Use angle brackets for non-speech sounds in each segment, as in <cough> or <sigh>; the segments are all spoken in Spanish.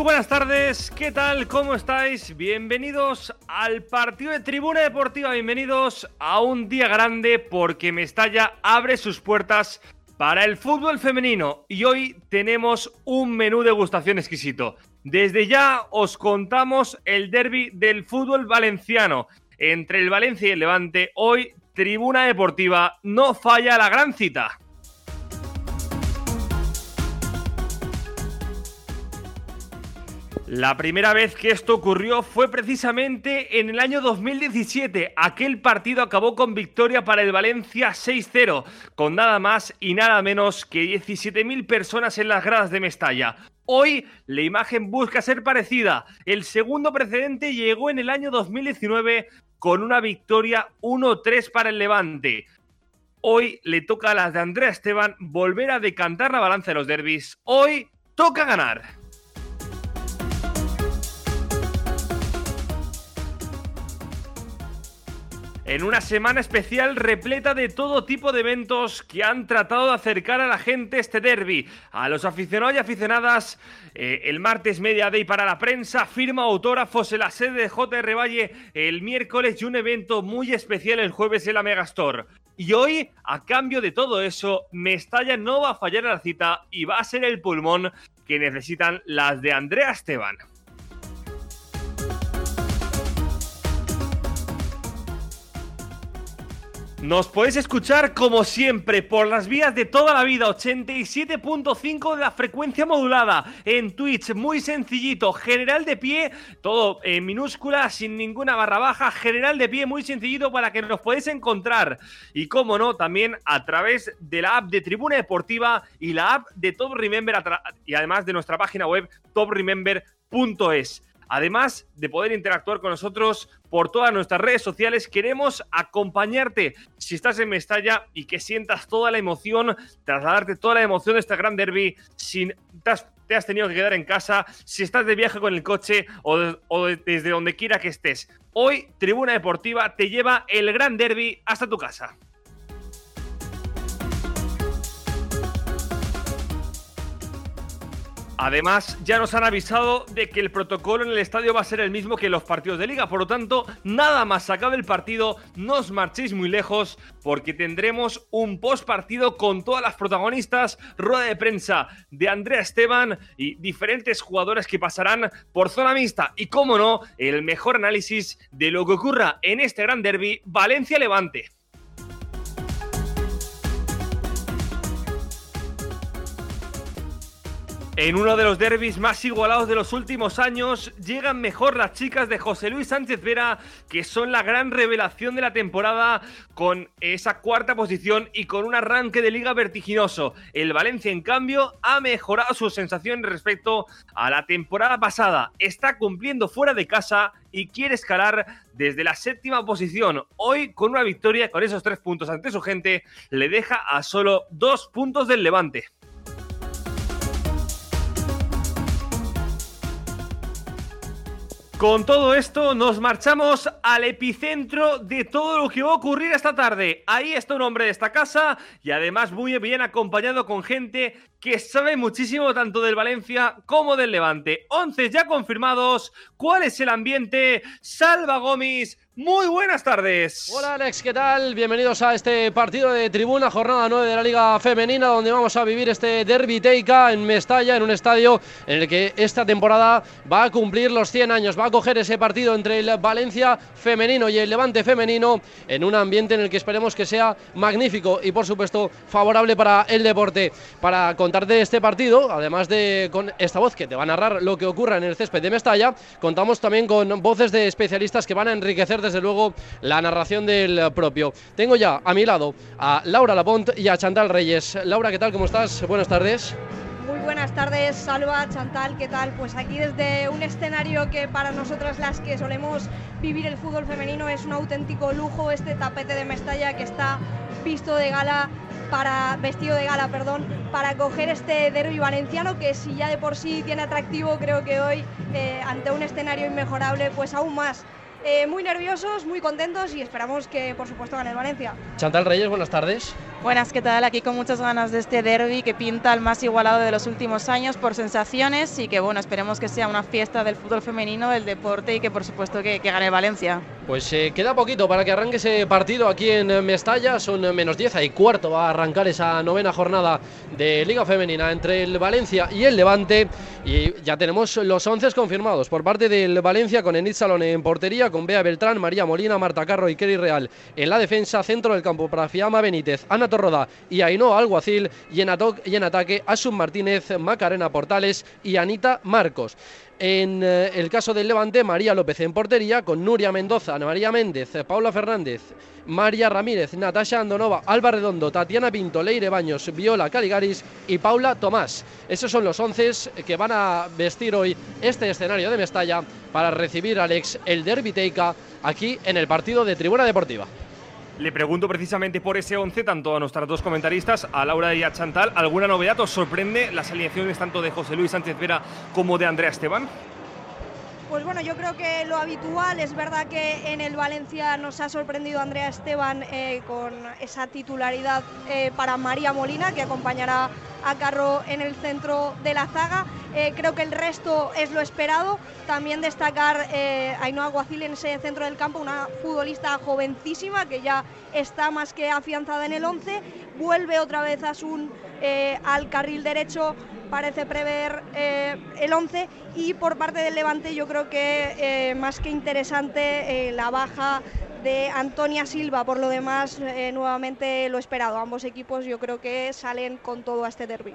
Muy buenas tardes, ¿qué tal? ¿Cómo estáis? Bienvenidos al partido de Tribuna Deportiva, bienvenidos a un día grande porque Mestalla abre sus puertas para el fútbol femenino y hoy tenemos un menú de gustación exquisito. Desde ya os contamos el derby del fútbol valenciano entre el Valencia y el Levante. Hoy Tribuna Deportiva no falla la gran cita. La primera vez que esto ocurrió fue precisamente en el año 2017. Aquel partido acabó con victoria para el Valencia 6-0, con nada más y nada menos que 17.000 personas en las gradas de Mestalla. Hoy la imagen busca ser parecida. El segundo precedente llegó en el año 2019 con una victoria 1-3 para el Levante. Hoy le toca a las de Andrea Esteban volver a decantar la balanza de los derbis. Hoy toca ganar. En una semana especial repleta de todo tipo de eventos que han tratado de acercar a la gente este derby, a los aficionados y aficionadas. Eh, el martes Media Day para la prensa, firma autógrafos en la sede de JR Valle el miércoles y un evento muy especial el jueves en la Megastore. Y hoy, a cambio de todo eso, Mestalla no va a fallar a la cita y va a ser el pulmón que necesitan las de Andrea Esteban. Nos podéis escuchar como siempre por las vías de toda la vida, 87.5 de la frecuencia modulada, en Twitch, muy sencillito, general de pie, todo en minúscula, sin ninguna barra baja, general de pie, muy sencillito para que nos podáis encontrar. Y como no, también a través de la app de Tribuna Deportiva y la app de Top Remember, y además de nuestra página web topremember.es. Además de poder interactuar con nosotros por todas nuestras redes sociales, queremos acompañarte si estás en Mestalla y que sientas toda la emoción, trasladarte toda la emoción de este gran derby sin te has, tenido que quedar en casa, si estás de viaje con el coche o, o desde donde quiera que estés. Hoy Tribuna Deportiva te lleva el gran derby hasta tu casa. Además, ya nos han avisado de que el protocolo en el estadio va a ser el mismo que los partidos de liga. Por lo tanto, nada más acabe el partido, no os marchéis muy lejos porque tendremos un post partido con todas las protagonistas, rueda de prensa de Andrea Esteban y diferentes jugadores que pasarán por zona mixta. Y como no, el mejor análisis de lo que ocurra en este gran derby Valencia-Levante. En uno de los derbis más igualados de los últimos años, llegan mejor las chicas de José Luis Sánchez Vera, que son la gran revelación de la temporada, con esa cuarta posición y con un arranque de liga vertiginoso. El Valencia, en cambio, ha mejorado su sensación respecto a la temporada pasada. Está cumpliendo fuera de casa y quiere escalar desde la séptima posición. Hoy, con una victoria, con esos tres puntos ante su gente, le deja a solo dos puntos del Levante. Con todo esto nos marchamos al epicentro de todo lo que va a ocurrir esta tarde. Ahí está un hombre de esta casa y además muy bien acompañado con gente que sabe muchísimo tanto del Valencia como del Levante. Once ya confirmados. ¿Cuál es el ambiente? Salva Gómez, muy buenas tardes. Hola Alex, ¿qué tal? Bienvenidos a este partido de tribuna, jornada 9 de la Liga Femenina, donde vamos a vivir este derby Teica en Mestalla, en un estadio en el que esta temporada va a cumplir los 100 años. Va a coger ese partido entre el Valencia femenino y el Levante femenino en un ambiente en el que esperemos que sea magnífico y, por supuesto, favorable para el deporte. Para contarte este partido, además de con esta voz que te va a narrar lo que ocurra en el césped de Mestalla, contamos también con voces de especialistas que van a enriquecer desde luego la narración del propio. Tengo ya a mi lado a Laura Lapont y a Chantal Reyes. Laura, ¿qué tal? ¿Cómo estás? Buenas tardes. Muy buenas tardes, Salva, Chantal, ¿qué tal? Pues aquí desde un escenario que para nosotras las que solemos vivir el fútbol femenino es un auténtico lujo, este tapete de Mestalla que está visto de gala para vestido de gala, perdón, para coger este derby valenciano que si ya de por sí tiene atractivo, creo que hoy eh, ante un escenario inmejorable, pues aún más. Eh, muy nerviosos, muy contentos y esperamos que, por supuesto, gane el Valencia. Chantal Reyes, buenas tardes. Buenas, ¿qué tal? Aquí con muchas ganas de este derby que pinta el más igualado de los últimos años por sensaciones y que, bueno, esperemos que sea una fiesta del fútbol femenino, del deporte y que, por supuesto, que, gane Valencia. Pues eh, queda poquito para que arranque ese partido aquí en Mestalla. Son eh, menos 10 y cuarto. Va a arrancar esa novena jornada de Liga Femenina entre el Valencia y el Levante. Y ya tenemos los 11 confirmados por parte del Valencia con Enid Salón en portería, con Bea Beltrán, María Molina, Marta Carro y Kerry Real en la defensa, centro del campo para Fiamma Benítez, Ana Torroda y Ainhoa Alguacil y en, y en ataque Asun Martínez, Macarena Portales y Anita Marcos. En eh, el caso del Levante, María López en portería, con Nuria Mendoza, Ana María Méndez, Paula Fernández, María Ramírez, Natasha Andonova, Alba Redondo, Tatiana Pinto, Leire Baños, Viola Caligaris y Paula Tomás. Esos son los once que van a vestir hoy este escenario de Mestalla para recibir al ex el Derby Teica aquí en el partido de Tribuna Deportiva. Le pregunto precisamente por ese 11, tanto a nuestras dos comentaristas, a Laura y a Chantal, ¿alguna novedad os sorprende las alineaciones tanto de José Luis Sánchez Vera como de Andrea Esteban? Pues bueno, yo creo que lo habitual es verdad que en el Valencia nos ha sorprendido Andrea Esteban eh, con esa titularidad eh, para María Molina, que acompañará a Carro en el centro de la zaga. Eh, creo que el resto es lo esperado. También destacar a Ainhoa Guacil en ese centro del campo, una futbolista jovencísima que ya está más que afianzada en el 11. Vuelve otra vez Asun al carril derecho parece prever eh, el 11 y por parte del Levante yo creo que eh, más que interesante eh, la baja de Antonia Silva, por lo demás nuevamente lo esperado. Ambos equipos yo creo que salen con todo a este derby.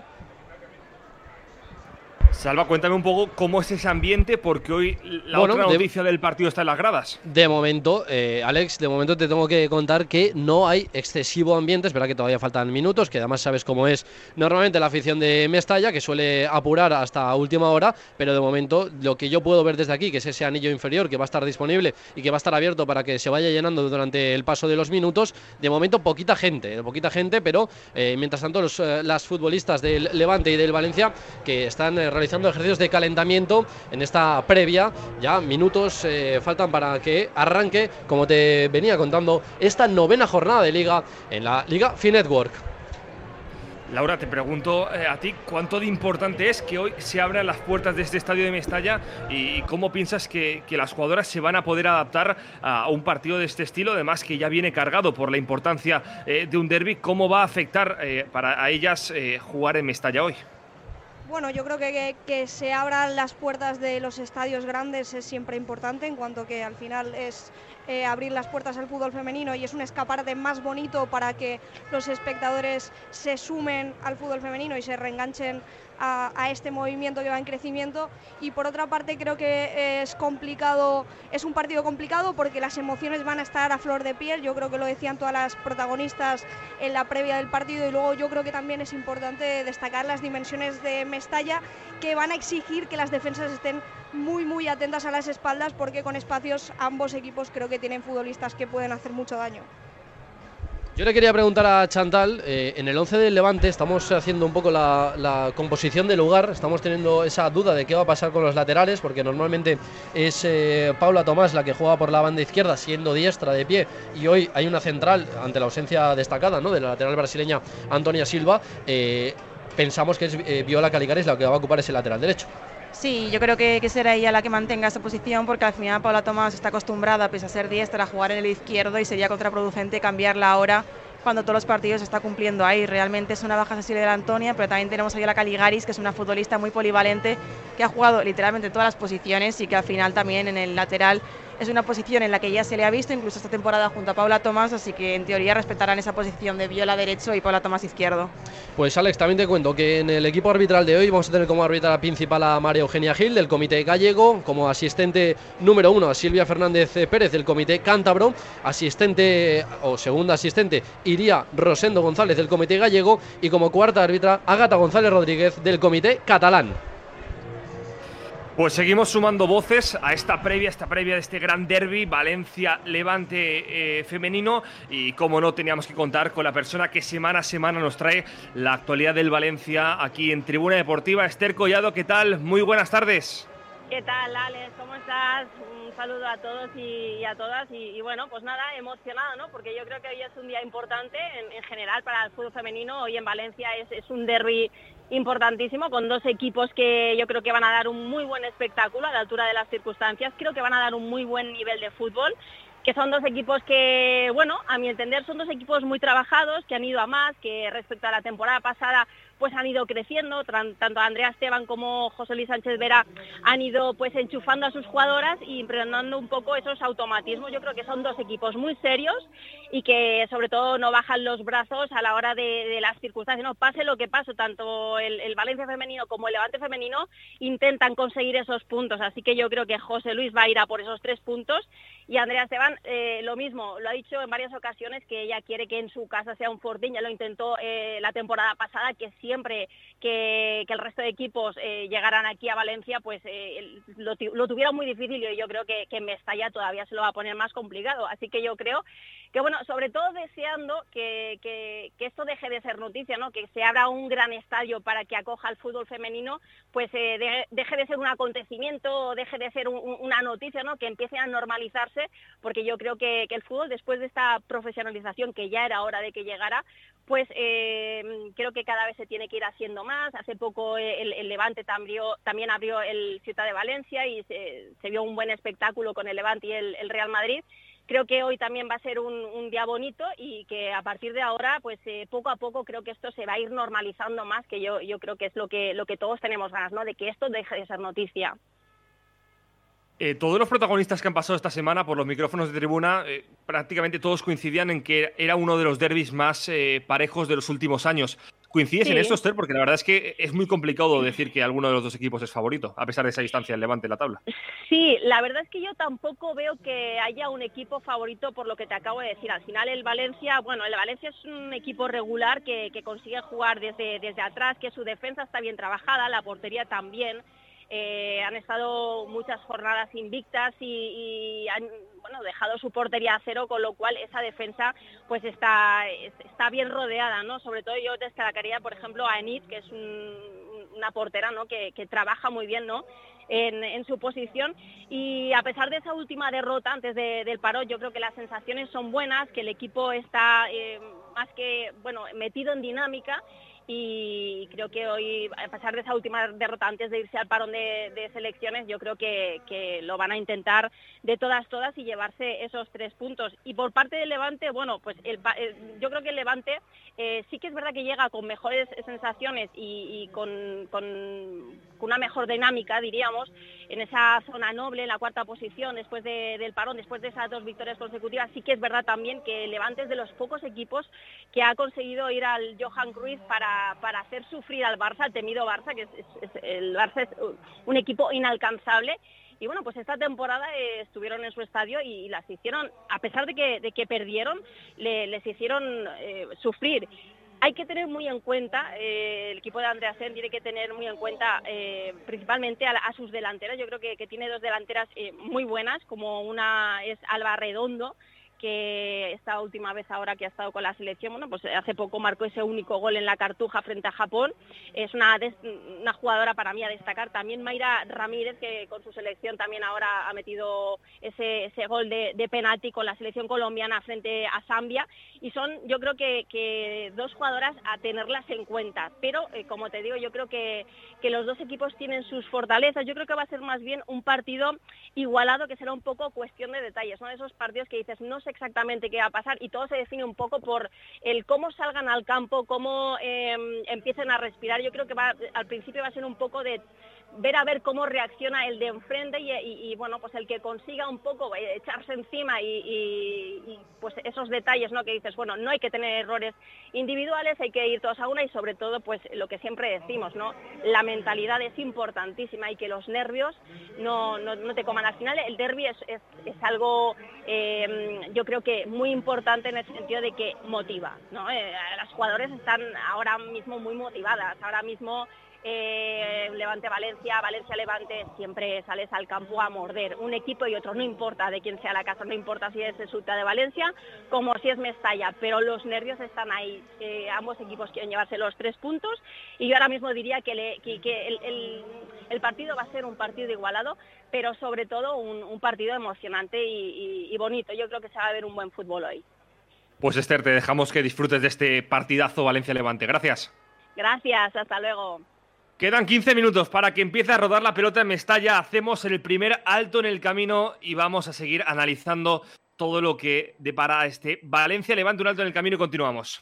Salva, cuéntame un poco cómo es ese ambiente, porque hoy la otra noticia del partido está en las gradas. De momento, eh, Alex, de momento te tengo que contar que no hay excesivo ambiente. Es verdad que todavía faltan minutos, que además sabes cómo es normalmente la afición de Mestalla, que suele apurar hasta última hora, pero de momento lo que yo puedo ver desde aquí, que es ese anillo inferior que va a estar disponible y que va a estar abierto para que se vaya llenando durante el paso de los minutos, de momento poquita gente, poquita gente, pero eh, mientras tanto los, eh, las futbolistas del Levante y del Valencia que están realizando ejercicios de calentamiento en esta previa. Ya minutos eh, faltan para que arranque, como te venía contando, esta novena jornada de liga en la Liga Finetwork. Laura, te pregunto eh, a ti cuánto de importante es que hoy se abran las puertas de este estadio de Mestalla y cómo piensas que, las jugadoras se van a poder adaptar a un partido de este estilo, además que ya viene cargado por la importancia eh, de un derby. ¿Cómo va a afectar para a ellas jugar en Mestalla hoy? Bueno, yo creo que, que, se abran las puertas de los estadios grandes es siempre importante, en cuanto que al final es eh, abrir las puertas al fútbol femenino y es un escaparate más bonito para que los espectadores se sumen al fútbol femenino y se reenganchen a, este movimiento que va en crecimiento. Y por otra parte creo que es complicado, es un partido complicado porque las emociones van a estar a flor de piel, yo creo que lo decían todas las protagonistas en la previa del partido. Y luego yo creo que también es importante destacar las dimensiones de Mestalla que van a exigir que las defensas estén muy muy atentas a las espaldas porque con espacios ambos equipos creo que tienen futbolistas que pueden hacer mucho daño. Yo le quería preguntar a Chantal, eh, en el 11 del Levante estamos haciendo un poco la, composición del lugar, estamos teniendo esa duda de qué va a pasar con los laterales, porque normalmente es eh, Paula Tomás la que juega por la banda izquierda, siendo diestra de pie, y hoy hay una central ante la ausencia destacada de la lateral brasileña Antonia Silva. Eh, pensamos que es Viola Caligares la que va a ocupar ese lateral derecho. Sí, yo creo que, será ella la que mantenga esa posición porque al final Paula Tomás está acostumbrada, pese a ser diestra, a jugar en el izquierdo y sería contraproducente cambiarla ahora cuando todos los partidos se está cumpliendo ahí. Realmente es una baja sensible de la Antonia, pero también tenemos ahí a la Caligaris, que es una futbolista muy polivalente, que ha jugado literalmente todas las posiciones y que al final también en el lateral es una posición en la que ya se le ha visto, incluso esta temporada junto a Paula Tomás, así que en teoría respetarán esa posición de Viola derecho y Paula Tomás izquierdo. Pues Alex, también te cuento que en el equipo arbitral de hoy vamos a tener como árbitra principal a María Eugenia Gil del Comité Gallego, como asistente número uno a Silvia Fernández Pérez del Comité Cántabro, asistente o segunda asistente iría Rosendo González del Comité Gallego y como cuarta árbitra Agata González Rodríguez del Comité Catalán. Pues seguimos sumando voces a esta previa, esta previa de este gran derby Valencia-Levante eh, femenino y como no teníamos que contar con la persona que semana a semana nos trae la actualidad del Valencia aquí en Tribuna Deportiva. Esther Collado, ¿qué tal? Muy buenas tardes. ¿Qué tal, Alex? ¿Cómo estás? Un saludo a todos y, a todas. Y, bueno, pues nada, emocionado, ¿no? Porque yo creo que hoy es un día importante en, general para el fútbol femenino. Hoy en Valencia es, un derby importantísimo con dos equipos que yo creo que van a dar un muy buen espectáculo a la altura de las circunstancias. Creo que van a dar un muy buen nivel de fútbol que son dos equipos que, bueno, a mi entender son dos equipos muy trabajados, que han ido a más, que respecto a la temporada pasada pues han ido creciendo, tanto Andrea Esteban como José Luis Sánchez Vera han ido pues enchufando a sus jugadoras y impregnando un poco esos automatismos. Yo creo que son dos equipos muy serios y que sobre todo no bajan los brazos a la hora de, las circunstancias, no pase lo que pase, tanto el, Valencia femenino como el Levante femenino intentan conseguir esos puntos, así que yo creo que José Luis va a ir a por esos tres puntos. Y Andrea Esteban eh, lo mismo, lo ha dicho en varias ocasiones que ella quiere que en su casa sea un fortín, ya lo intentó eh, la temporada pasada, que siempre que, el resto de equipos eh, llegaran aquí a Valencia, pues eh, lo, tuvieron muy difícil. Y yo creo que, que en Mestalla todavía se lo va a poner más complicado. Así que yo creo que, bueno, sobre todo deseando que, esto deje de ser noticia, ¿no? que se abra un gran estadio para que acoja el fútbol femenino, pues eh, deje de ser un acontecimiento, deje de ser una noticia, ¿no? que empiece a normalizarse, porque yo creo que, el fútbol, después de esta profesionalización que ya era hora de que llegara, pues creo que cada vez se tiene tiene que ir haciendo más. Hace poco eh, el, Levante también abrió el Ciudad de Valencia y se, vio un buen espectáculo con el Levante y el, Real Madrid. Creo que hoy también va a ser un, día bonito y que a partir de ahora, pues eh, poco a poco creo que esto se va a ir normalizando más, que yo, yo creo que es lo que, lo que todos tenemos ganas, ¿no? De que esto deje de ser noticia. Eh, todos los protagonistas que han pasado esta semana por los micrófonos de tribuna, eh, prácticamente todos coincidían en que era uno de los derbis más eh, parejos de los últimos años. ¿Coincides en esto, Esther? Porque la verdad es que es muy complicado decir que alguno de los dos equipos es favorito, a pesar de esa distancia del levante en la tabla. Sí, la verdad es que yo tampoco veo que haya un equipo favorito por lo que te acabo de decir. Al final el Valencia, bueno, el Valencia es un equipo regular que, consigue jugar desde, desde atrás, que su defensa está bien trabajada, la portería también. Eh, han estado muchas jornadas invictas y, han dejado su portería a cero, con lo cual esa defensa pues está, está bien rodeada, ¿no? Sobre todo yo destacaría, por ejemplo, a Enid, que es una portera ¿no? que, trabaja muy bien ¿no? En, su posición y a pesar de esa última derrota antes del paro yo creo que las sensaciones son buenas, que el equipo está eh, más que bueno metido en dinámica y creo que hoy, a pesar de esa última derrota antes de irse al parón de, selecciones, yo creo que, lo van a intentar de todas, todas y llevarse esos tres puntos. Y por parte del Levante, bueno, pues yo creo que el Levante eh, sí que es verdad que llega con mejores sensaciones y, con, una mejor dinámica, diríamos, en esa zona noble, en la cuarta posición, después del parón, después de esas dos victorias consecutivas, sí que es verdad también que Levante es de los pocos equipos que ha conseguido ir al Johan Cruyff para para, hacer sufrir al Barça, al temido Barça, que es, el Barça es un equipo inalcanzable. Y bueno, pues esta temporada estuvieron en su estadio y, las hicieron, a pesar de que, de que perdieron, les hicieron eh, sufrir hay que tener muy en cuenta, eh, el equipo de Andrea Sen tiene que tener muy en cuenta principalmente a, sus delanteras. Yo creo que, que tiene dos delanteras muy buenas, como una es Alba Redondo, que esta última vez ahora que ha estado con la selección, bueno, pues hace poco marcó ese único gol en la Cartuja frente a Japón. Es una, una jugadora para mí a destacar. También Mayra Ramírez, que con su selección también ahora ha metido ese, ese gol de, penalti con la selección colombiana frente a Zambia. Y son, yo creo que, dos jugadoras a tenerlas en cuenta. Pero, eh, como te digo, yo creo que, que los dos equipos tienen sus fortalezas. Yo creo que va a ser más bien un partido igualado, que será un poco cuestión de detalles. Son esos partidos que dices, no exactamente qué va a pasar y todo se define un poco por el cómo salgan al campo, cómo em, empiecen a respirar. Yo creo que va, al principio va a ser un poco de ver a ver cómo reacciona el de enfrente y, bueno, pues el que consiga un poco eh, echarse encima y, pues esos detalles, ¿no? Que dices, bueno, no hay que tener errores individuales, hay que ir todos a una y sobre todo, pues lo que siempre decimos, ¿no? La mentalidad es importantísima y que los nervios no, te coman. Al final el derby es, algo, em, yo creo que muy importante en el sentido de que motiva, ¿no? Eh, las jugadores están ahora mismo muy motivadas, ahora mismo eh, Levante-Valencia, Valencia-Levante, siempre sales al campo a morder. Un equipo y otro, no importa de quién sea la casa, no importa si es Suta de Valencia como si es Mestalla, pero los nervios están ahí. Eh, ambos equipos quieren llevarse los tres puntos y yo ahora mismo diría que, el, partido va a ser un partido igualado, pero sobre todo un, partido emocionante y bonito. Yo creo que se va a ver un buen fútbol hoy. Pues Esther, te dejamos que disfrutes de este partidazo Valencia-Levante. Gracias. Gracias, hasta luego. Quedan 15 minutos para que empiece a rodar la pelota en Mestalla. Hacemos el primer alto en el camino y vamos a seguir analizando todo lo que depara este Valencia. Levante un alto en el camino y continuamos.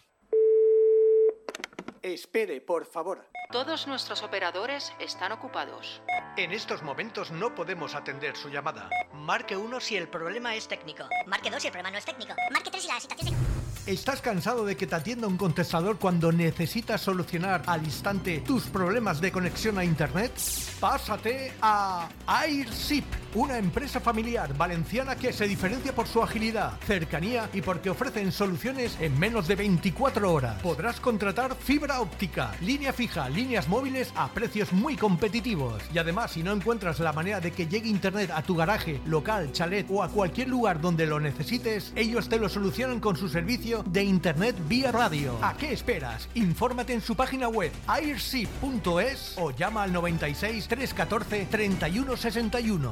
Espere, por favor. Todos nuestros operadores están ocupados. En estos momentos no podemos atender su llamada. Marque uno si el problema es técnico. Marque dos si el problema no es técnico. Marque tres si la situación es... ¿Estás cansado de que te atienda un contestador cuando necesitas solucionar al instante tus problemas de conexión a Internet? Pásate a AirShip, una empresa familiar valenciana que se diferencia por su agilidad, cercanía y porque ofrecen soluciones en menos de 24 horas. Podrás contratar fibra óptica, línea fija, líneas móviles a precios muy competitivos. Y además, si no encuentras la manera de que llegue Internet a tu garaje, local, chalet o a cualquier lugar donde lo necesites, ellos te lo solucionan con su servicio de Internet vía radio. ¿A qué esperas? Infórmate en su página web airship.es o llama al 96 314 3161.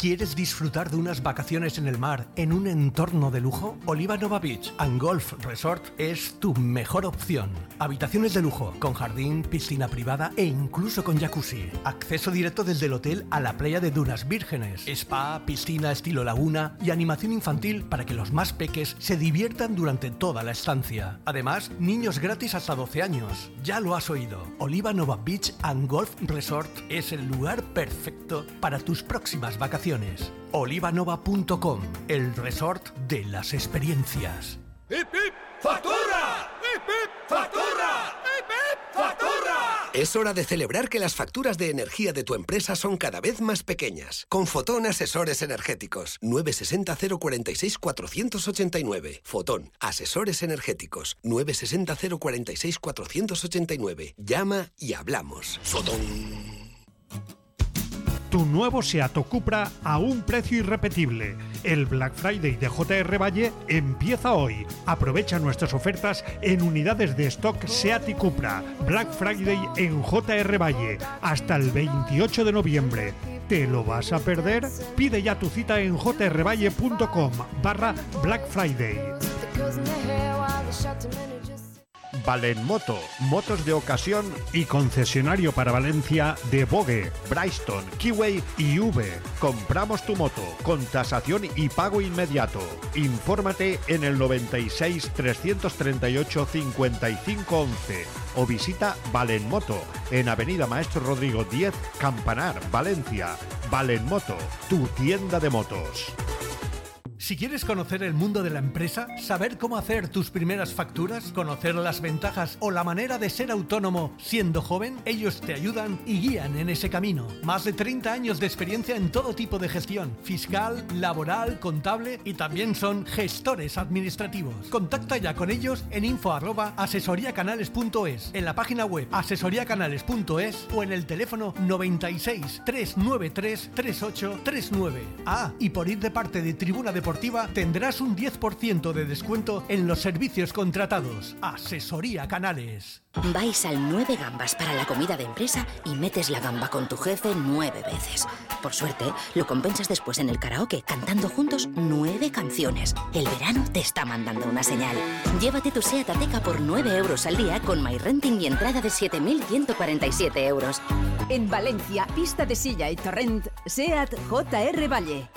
¿Quieres disfrutar de unas vacaciones en el mar en un entorno de lujo? Oliva Nova Beach and Golf Resort es tu mejor opción. Habitaciones de lujo, con jardín, piscina privada e incluso con jacuzzi. Acceso directo desde el hotel a la playa de Dunas Vírgenes. Spa, piscina estilo laguna y animación infantil para que los más peques se diviertan durante toda la estancia. Además, niños gratis hasta 12 años. Ya lo has oído. Oliva Nova Beach and Golf Resort es el lugar perfecto para tus próximas vacaciones Olivanova.com, el resort de las experiencias. ¡Hip, hip! ¡Factura! ¡Hip, hip! ¡Factura! ¡Hip, hip! ¡Factura! Es hora de celebrar que las facturas de energía de tu empresa son cada vez más pequeñas. Con Fotón Asesores Energéticos. 960 046 489. Fotón Asesores Energéticos. 960 046 489. Llama y hablamos. Fotón. Tu nuevo Seat Cupra a un precio irrepetible. El Black Friday de JR Valle empieza hoy. Aprovecha nuestras ofertas en unidades de stock Seat y Cupra. Black Friday en JR Valle hasta el 28 de noviembre. ¿Te lo vas a perder? Pide ya tu cita en jrvalle.com barra Black Friday. Valenmoto, motos de ocasión y concesionario para Valencia de Bogue, Bryston, Kiway y V. Compramos tu moto con tasación y pago inmediato. Infórmate en el 96 338 55 11 o visita Valenmoto en Avenida Maestro Rodrigo 10, Campanar, Valencia. Valenmoto, tu tienda de motos. Si quieres conocer el mundo de la empresa, saber cómo hacer tus primeras facturas, conocer las ventajas o la manera de ser autónomo siendo joven, ellos te ayudan y guían en ese camino. Más de 30 años de experiencia en todo tipo de gestión, fiscal, laboral, contable y también son gestores administrativos. Contacta ya con ellos en info en la página web asesoriacanales.es o en el teléfono 96 393 3839. Ah, y por ir de parte de Tribuna Deportiva tendrás un 10% de descuento en los servicios contratados. Asesoría Canales. Vais al 9 gambas para la comida de empresa y metes la gamba con tu jefe nueve veces. Por suerte, lo compensas después en el karaoke cantando juntos nueve canciones. El verano te está mandando una señal. Llévate tu SEAT Ateca por 9 euros al día con MyRenting y entrada de 7.147 euros. En Valencia, pista de silla y torrent, SEAT JR Valle.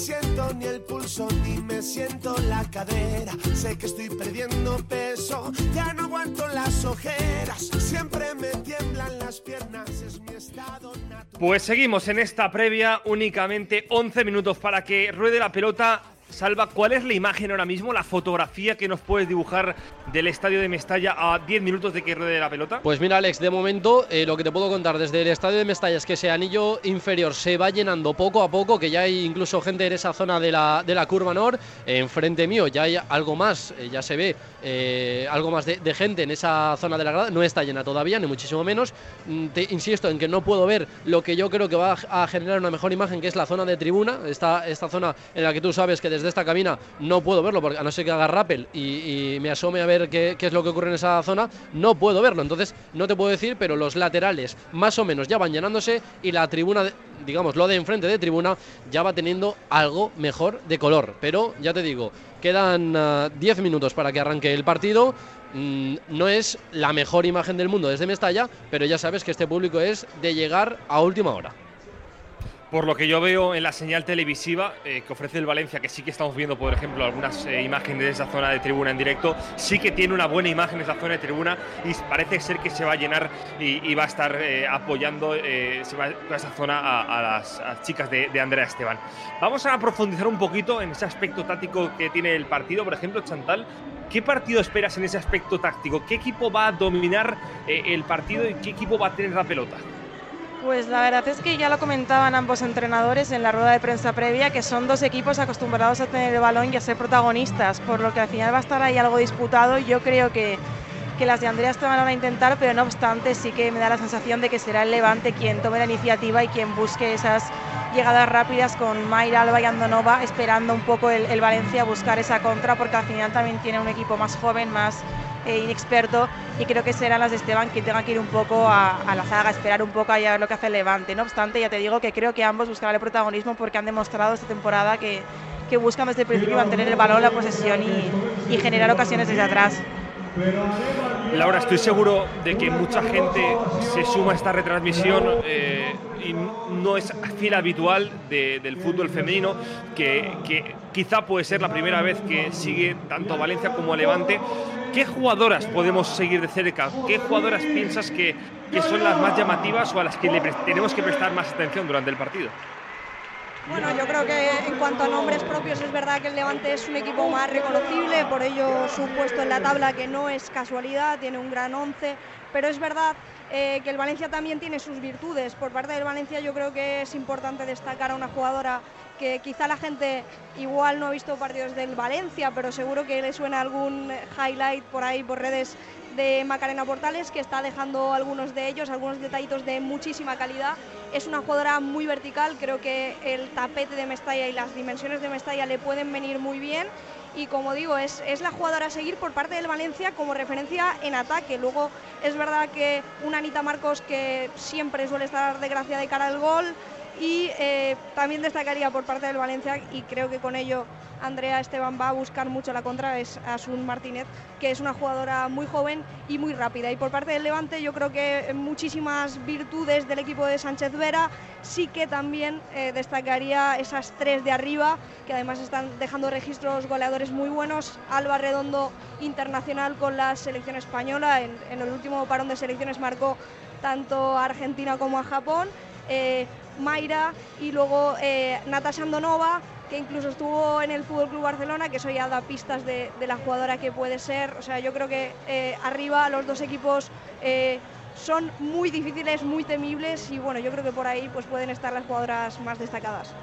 Siento ni el pulso ni me siento la cadera. Sé que estoy perdiendo peso, ya no aguanto las ojeras. Siempre me tiemblan las piernas, es mi estado. Pues seguimos en esta previa, únicamente 11 minutos para que ruede la pelota. Salva, ¿cuál es la imagen ahora mismo, la fotografía que nos puedes dibujar del estadio de Mestalla a 10 minutos de que ruede la pelota? Pues mira, Alex, de momento eh, lo que te puedo contar desde el estadio de Mestalla es que ese anillo inferior se va llenando poco a poco, que ya hay incluso gente en esa zona de la, de la curva nor. Enfrente mío ya hay algo más, eh, ya se ve eh, algo más de, de gente en esa zona de la grada. No está llena todavía, ni muchísimo menos. Mm, Te insisto en que no puedo ver lo que yo creo que va a generar una mejor imagen, que es la zona de tribuna, esta, esta zona en la que tú sabes que desde esta cabina no puedo verlo, porque a no ser que haga rappel y, me asome a ver qué, es lo que ocurre en esa zona, no puedo verlo. Entonces, no te puedo decir, pero los laterales más o menos ya van llenándose y la tribuna, digamos, lo de enfrente de tribuna, ya va teniendo algo mejor de color. Pero ya te digo, quedan ah, 10 minutos para que arranque el partido. Mm, no es la mejor imagen del mundo desde Mestalla, pero ya sabes que este público es de llegar a última hora. Por lo que yo veo en la señal televisiva eh, que ofrece el Valencia, que sí que estamos viendo, por ejemplo, algunas eh, imágenes de esa zona de tribuna en directo, sí que tiene una buena imagen esa zona de tribuna y parece ser que se va a llenar y, va a estar eh, apoyando esa zona a, las, chicas de, de Andrea Esteban. Vamos a profundizar un poquito en ese aspecto táctico que tiene el partido. Por ejemplo, Chantal, ¿qué partido esperas en ese aspecto táctico? ¿Qué equipo va a dominar el partido y qué equipo va a tener la pelota? Pues la verdad es que ya lo comentaban ambos entrenadores en la rueda de prensa previa, que son dos equipos acostumbrados a tener el balón y a ser protagonistas, por lo que al final va a estar ahí algo disputado. Yo creo que, que las de Andreas te van a intentar, pero no obstante sí que me da la sensación de que será el Levante quien tome la iniciativa y quien busque esas llegadas rápidas con Mayra Alba y Andonova, esperando un poco el, el Valencia buscar esa contra, porque al final también tiene un equipo más joven, más eh, inexperto y creo que serán las de Esteban quien tenga que ir un poco a, la zaga, esperar un poco y a ver lo que hace Levante. No obstante, ya te digo que creo que ambos buscarán el protagonismo porque han demostrado esta temporada que, que buscan desde el principio mantener el balón, la posesión y, generar ocasiones desde atrás. Laura, estoy seguro de que mucha gente se suma a esta retransmisión eh, y no es fiel habitual de- del fútbol femenino, que, que quizá puede ser la primera vez que sigue tanto a Valencia como a Levante. ¿Qué jugadoras podemos seguir de cerca? ¿Qué jugadoras piensas que, que son las más llamativas o a las que le tenemos que prestar más atención durante el partido? Bueno, yo creo que en cuanto a nombres propios es verdad que el Levante es un equipo más reconocible, por ello su puesto en la tabla que no es casualidad, tiene un gran once, pero es verdad eh, que el Valencia también tiene sus virtudes. Por parte del Valencia yo creo que es importante destacar a una jugadora que quizá la gente igual no ha visto partidos del Valencia, pero seguro que le suena algún highlight por ahí por redes de Macarena Portales, que está dejando algunos de ellos, algunos detallitos de muchísima calidad. Es una jugadora muy vertical, creo que el tapete de Mestalla y las dimensiones de Mestalla le pueden venir muy bien. Y como digo, es, es la jugadora a seguir por parte del Valencia como referencia en ataque. Luego es verdad que una Anita Marcos que siempre suele estar de gracia de cara al gol, y eh, también destacaría por parte del Valencia, y creo que con ello Andrea Esteban va a buscar mucho la contra, es Asun Martínez, que es una jugadora muy joven y muy rápida. Y por parte del Levante yo creo que muchísimas virtudes del equipo de Sánchez Vera, sí que también eh, destacaría esas tres de arriba, que además están dejando registros goleadores muy buenos. Alba Redondo, internacional con la selección española, en, el último parón de selecciones marcó tanto a Argentina como a Japón. Eh, Mayra y luego eh, Natasha Andonova, que incluso estuvo en el Fútbol Club Barcelona, que eso ya da pistas de, la jugadora que puede ser. O sea, yo creo que eh, arriba los dos equipos eh, son muy difíciles, muy temibles y bueno, yo creo que por ahí pues pueden estar las jugadoras más destacadas.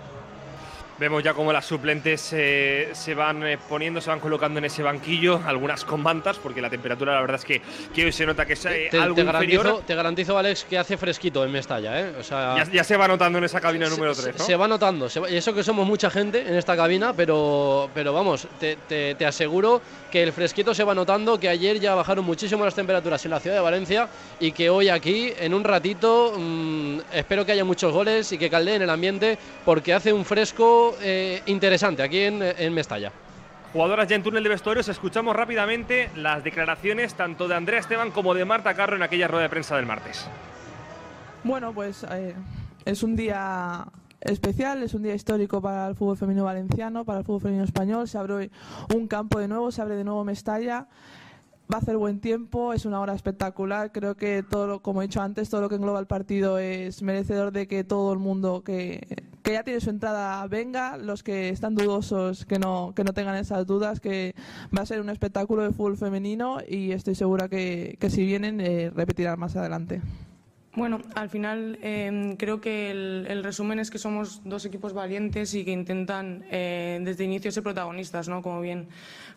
Vemos ya cómo las suplentes eh, se van eh, poniendo, se van colocando en ese banquillo, algunas con mantas, porque la temperatura la verdad es que, que hoy se nota que es eh, Te, algo te inferior. garantizo, te garantizo, Alex, que hace fresquito en Mestalla, ¿eh? O sea, Ya, ya se va notando en esa cabina número se- 3, ¿no? Se va notando, se va- y eso que somos mucha gente en esta cabina, pero, pero vamos, te, te- te aseguro que el fresquito se va notando, que ayer ya bajaron muchísimo las temperaturas en la ciudad de Valencia y que hoy aquí, en un ratito, mm, espero que haya muchos goles y que caldeen el ambiente porque hace un fresco eh, interesante aquí en, en Mestalla. Jugadoras ya en túnel de vestuarios, escuchamos rápidamente las declaraciones tanto de Andrea Esteban como de Marta Carro en aquella rueda de prensa del martes. Bueno, pues eh, es un día especial, es un día histórico para el fútbol femenino valenciano, para el fútbol femenino español. Se abre un campo de nuevo, se abre de nuevo Mestalla. Va a hacer buen tiempo, es una hora espectacular. Creo que todo, lo, como he dicho antes, todo lo que engloba el partido es merecedor de que todo el mundo que, que ya tiene su entrada venga. Los que están dudosos que no, que no tengan esas dudas, que va a ser un espectáculo de fútbol femenino y estoy segura que, que si vienen eh, repetirán más adelante. Bueno, al final eh, creo que el, el, resumen es que somos dos equipos valientes y que intentan eh, desde inicio ser protagonistas, ¿no? Como bien,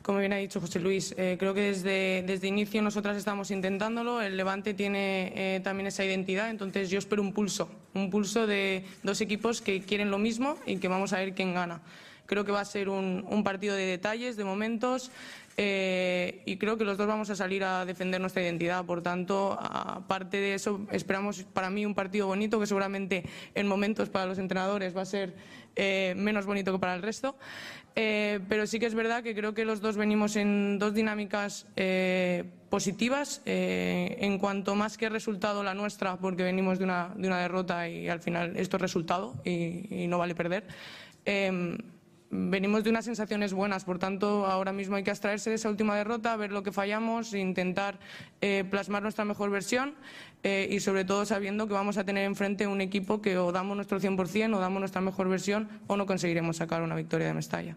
como bien ha dicho José Luis. Eh, creo que desde, desde inicio nosotras estamos intentándolo. El Levante tiene eh, también esa identidad, entonces yo espero un pulso, un pulso de dos equipos que quieren lo mismo y que vamos a ver quién gana. Creo que va a ser un, un partido de detalles, de momentos. Eh, y creo que los dos vamos a salir a defender nuestra identidad. Por tanto, aparte de eso, esperamos para mí un partido bonito que seguramente en momentos para los entrenadores va a ser eh, menos bonito que para el resto. Eh, pero sí que es verdad que creo que los dos venimos en dos dinámicas eh, positivas en cuanto más que resultado la nuestra, porque venimos de una, de una derrota y al final esto es resultado y, y no vale perder venimos de unas sensaciones buenas, por tanto, ahora mismo hay que abstraerse de esa última derrota, ver lo que fallamos, intentar eh, plasmar nuestra mejor versión eh, y, sobre todo, sabiendo que vamos a tener enfrente un equipo que o damos nuestro 100% o damos nuestra mejor versión o no conseguiremos sacar una victoria de Mestalla.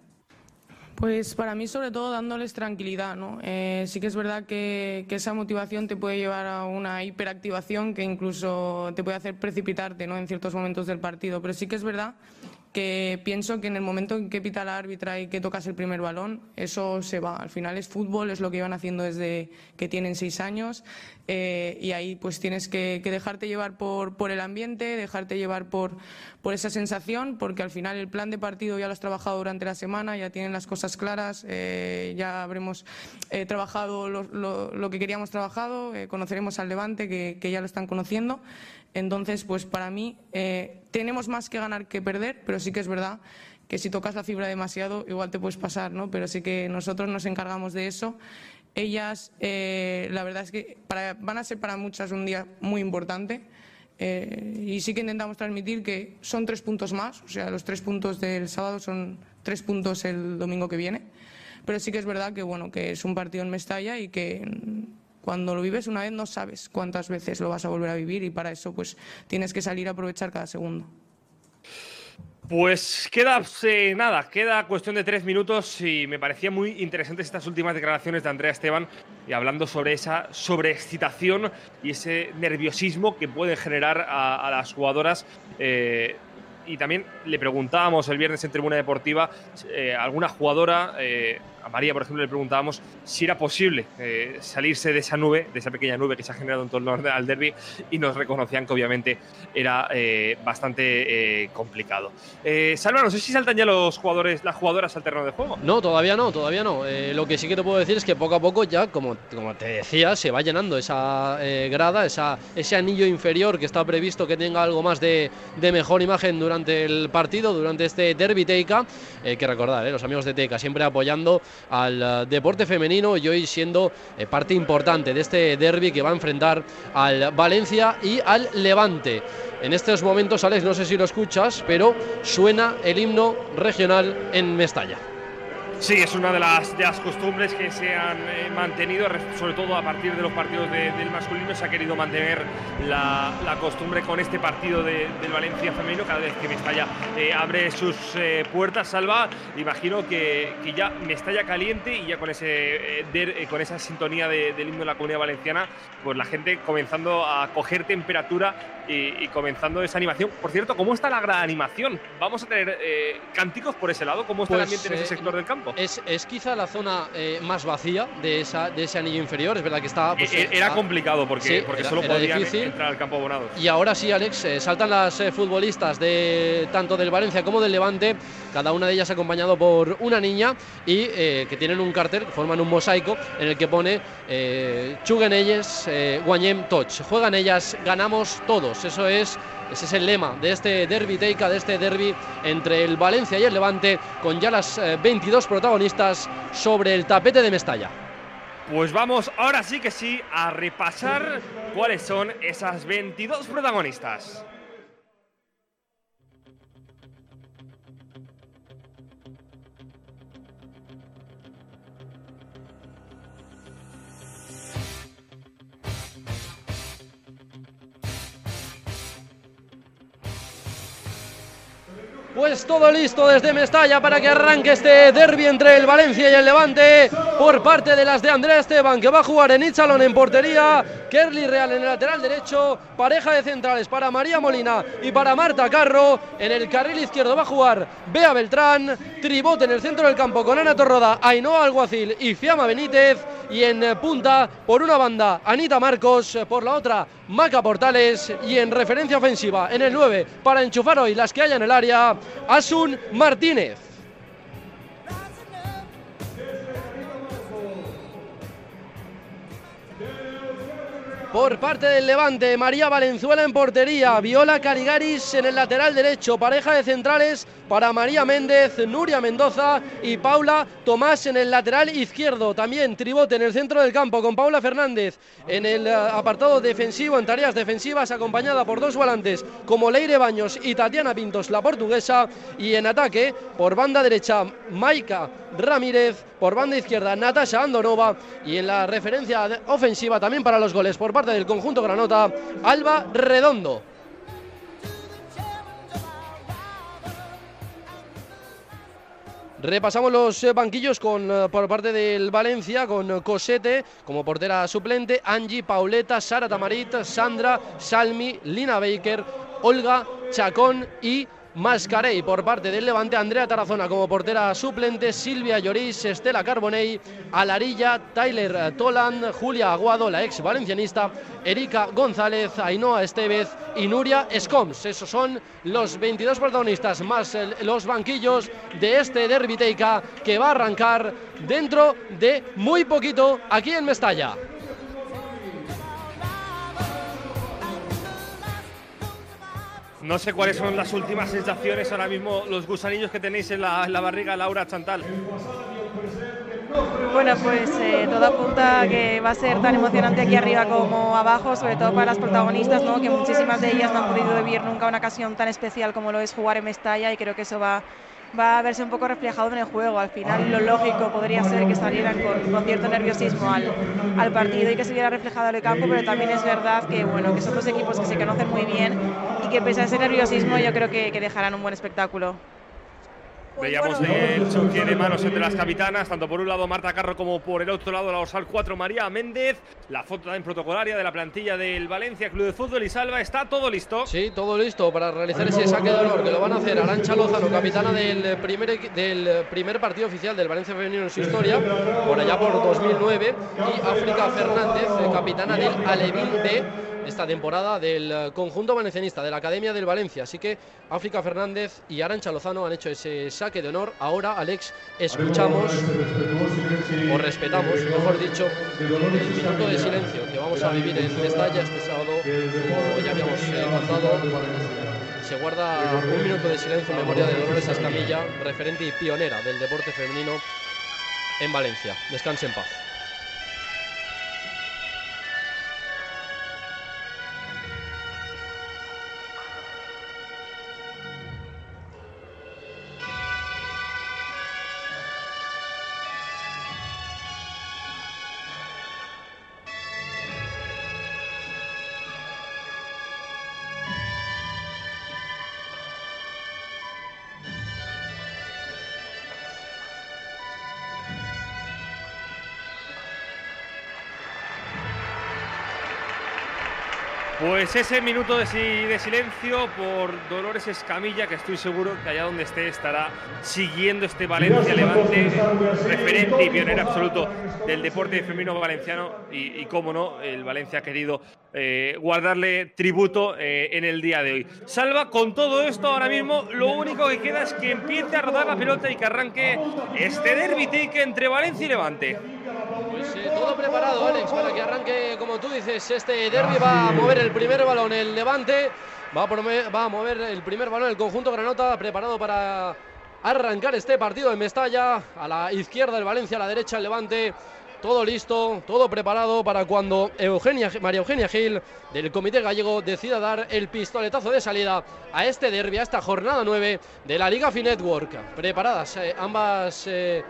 Pues para mí, sobre todo, dándoles tranquilidad. ¿no? Eh, sí que es verdad que, que, esa motivación te puede llevar a una hiperactivación que incluso te puede hacer precipitarte ¿no? en ciertos momentos del partido. Pero sí que es verdad que pienso que en el momento en que pita la árbitra y que tocas el primer balón, eso se va. Al final es fútbol, es lo que iban haciendo desde que tienen seis años eh, y ahí pues tienes que, dejarte llevar por, por el ambiente, dejarte llevar por, por esa sensación, porque al final el plan de partido ya lo has trabajado durante la semana, ya tienen las cosas claras, eh, ya habremos eh, trabajado lo, lo, que queríamos trabajado, conoceremos al Levante que ya lo están conociendo. Entonces, pues para mí eh, tenemos más que ganar que perder, pero sí que es verdad que si tocas la fibra demasiado igual te puedes pasar, ¿no? Pero sí que nosotros nos encargamos de eso. Ellas, eh, la verdad es que van a ser para muchas un día muy importante. Eh, y sí que intentamos transmitir que son tres puntos más, o sea, los tres puntos del sábado son tres puntos el domingo que viene. Pero sí que es verdad que, bueno, que es un partido en Mestalla y que cuando lo vives una vez no sabes cuántas veces lo vas a volver a vivir y para eso pues tienes que salir a aprovechar cada segundo. Pues queda eh, nada, queda cuestión de tres minutos y me parecía muy interesantes estas últimas declaraciones de Andrea Esteban y hablando sobre esa sobreexcitación y ese nerviosismo que puede generar a, las jugadoras. Eh, y también le preguntábamos el viernes en Tribuna Deportiva eh, alguna jugadora, eh, a María, por ejemplo, le preguntábamos si era posible eh, salirse de esa nube, de esa pequeña nube que se ha generado en torno al derby, y nos reconocían que obviamente era eh, bastante eh, complicado. Salva, no sé si saltan ya los jugadores, las jugadoras al terreno de juego. No, todavía no, todavía no. lo que sí que te puedo decir es que poco a poco ya, como, como te decía, se va llenando esa grada, esa, ese anillo inferior que está previsto que tenga algo más de, mejor imagen durante el partido, durante este derby Teica. que recordar, los amigos de Teica siempre apoyando al uh, deporte femenino y hoy siendo eh, parte importante de este derby que va a enfrentar al Valencia y al Levante. En estos momentos, Alex, no sé si lo escuchas, pero suena el himno regional en Mestalla. Sí, es una de las, de las costumbres que se han eh, mantenido, sobre todo a partir de los partidos de, del masculino, se ha querido mantener la, la costumbre con este partido de, del Valencia femenino, cada vez que Mestalla eh, abre sus eh, puertas, salva, imagino que, que, ya Mestalla caliente y ya con, ese, eh, de, con esa sintonía del himno de la comunidad valenciana, pues la gente comenzando a coger temperatura y, y, comenzando esa animación. Por cierto, ¿cómo está la gran animación? ¿Vamos a tener cánticos por ese lado? ¿Cómo está pues, el ambiente en ese sector del campo? Es, es, quizá la zona eh, más vacía de, esa, de ese anillo inferior. Es verdad que estaba. Pues, era, era complicado porque, sí, porque era, solo era podían difícil. entrar al campo abonados. Y ahora sí, Alex, eh, saltan las eh, futbolistas de tanto del Valencia como del Levante, cada una de ellas acompañado por una niña y que tienen un cartel, forman un mosaico en el que pone Chuguen ellas, Guanyem Toch. Juegan ellas, ganamos todos. Eso es ese es el lema de este derby teica, de este derby entre el Valencia y el Levante, con ya las eh, 22 protagonistas sobre el tapete de Mestalla. Pues vamos ahora sí que sí a repasar cuáles son esas 22 protagonistas. Pues todo listo desde Mestalla para que arranque este derby entre el Valencia y el Levante por parte de las de Andrea Esteban, que va a jugar en Ichalon en portería, Kerly Real en el lateral derecho, pareja de centrales para María Molina y para Marta Carro. En el carril izquierdo va a jugar Bea Beltrán, Tribote en el centro del campo con Ana Torroda, Ainhoa Alguacil y Fiamma Benítez. Y en punta, por una banda, Anita Marcos, por la otra, Maca Portales. Y en referencia ofensiva, en el 9, para enchufar hoy las que haya en el área, Asun Martínez. Por parte del Levante, María Valenzuela en portería, Viola Carigaris en el lateral derecho, pareja de centrales para María Méndez, Nuria Mendoza y Paula Tomás en el lateral izquierdo. También tribote en el centro del campo con Paula Fernández en el eh, apartado defensivo, en tareas defensivas, acompañada por dos volantes como Leire Baños y Tatiana Pintos, la portuguesa. Y en ataque, por banda derecha, Maika Ramírez, por banda izquierda, Natasha Andonova. Y en la referencia ofensiva también para los goles por parte del conjunto Granota, Alba Redondo. Repasamos los eh, banquillos con, eh, por parte del Valencia, con Cosete como portera suplente, Angie, Pauleta, Sara Tamarit, Sandra, Salmi, Lina Baker, Olga, Chacón y Mascarey por parte del Levante, Andrea Tarazona como portera suplente, Silvia Lloris, Estela Carbonell, Alarilla, Tyler Toland, Julia Aguado, la ex valencianista, Erika González, Ainhoa Estevez y Nuria Scoms. Esos son los 22 protagonistas más los banquillos de este Derby Teica que va a arrancar dentro de muy poquito aquí en Mestalla. No sé cuáles son las últimas sensaciones ahora mismo, los gusanillos que tenéis en la, en la barriga, Laura Chantal. Bueno, pues eh, todo apunta que va a ser tan emocionante aquí arriba como abajo, sobre todo para las protagonistas, ¿no? que muchísimas de ellas no han podido vivir nunca una ocasión tan especial como lo es jugar en Mestalla y creo que eso va va a verse un poco reflejado en el juego. Al final lo lógico podría ser que salieran con, cierto nerviosismo al, al, partido y que se viera reflejado en el campo, pero también es verdad que, bueno, que son dos equipos que se conocen muy bien y que pese a ese nerviosismo yo creo que dejarán un buen espectáculo. Veíamos el choque de manos entre las capitanas, tanto por un lado Marta Carro como por el otro lado la Osal 4 María Méndez. La foto también protocolaria de la plantilla del Valencia Club de Fútbol y Salva. ¿Está todo listo? Sí, todo listo para realizar ese saque de honor que lo van a hacer Arancha Lozano, capitana del primer, del primer partido oficial del Valencia Femenino en su historia, por allá por 2009. Y África Fernández, capitana del Alevín B esta temporada del eh, conjunto valencianista, de la Academia del Valencia. Así que África Fernández y Arancha Lozano han hecho ese saque de honor. Ahora, Alex, escuchamos o respetamos, mejor dicho, el minuto de silencio que vamos a vivir en Mestalla este sábado, como ya habíamos eh, contado. Se guarda un minuto de silencio en memoria de Dolores Escamilla, referente y pionera del deporte femenino en Valencia. Descanse en paz. Pues ese minuto de, de, silencio por Dolores Escamilla, que estoy seguro que allá donde esté estará siguiendo este Valencia Levante, referente y pionero absoluto del deporte femenino valenciano y, y cómo no, el Valencia ha querido eh, guardarle tributo eh, en el día de hoy. Salva, con todo esto ahora mismo, lo único que queda es que empiece a rodar la pelota y que arranque este derby take entre Valencia y Levante. Todo preparado, Alex, para que arranque, como tú dices, este derby. Va a mover el primer balón el Levante, va a, va a mover el primer balón el conjunto Granota, preparado para arrancar este partido en Mestalla, a la izquierda el Valencia, a la derecha el Levante. Todo listo, todo preparado para cuando Eugenia, María Eugenia Gil del Comité Gallego decida dar el pistoletazo de salida a este derby, a esta jornada 9 de la Liga Finetwork. Preparadas eh, ambas eh,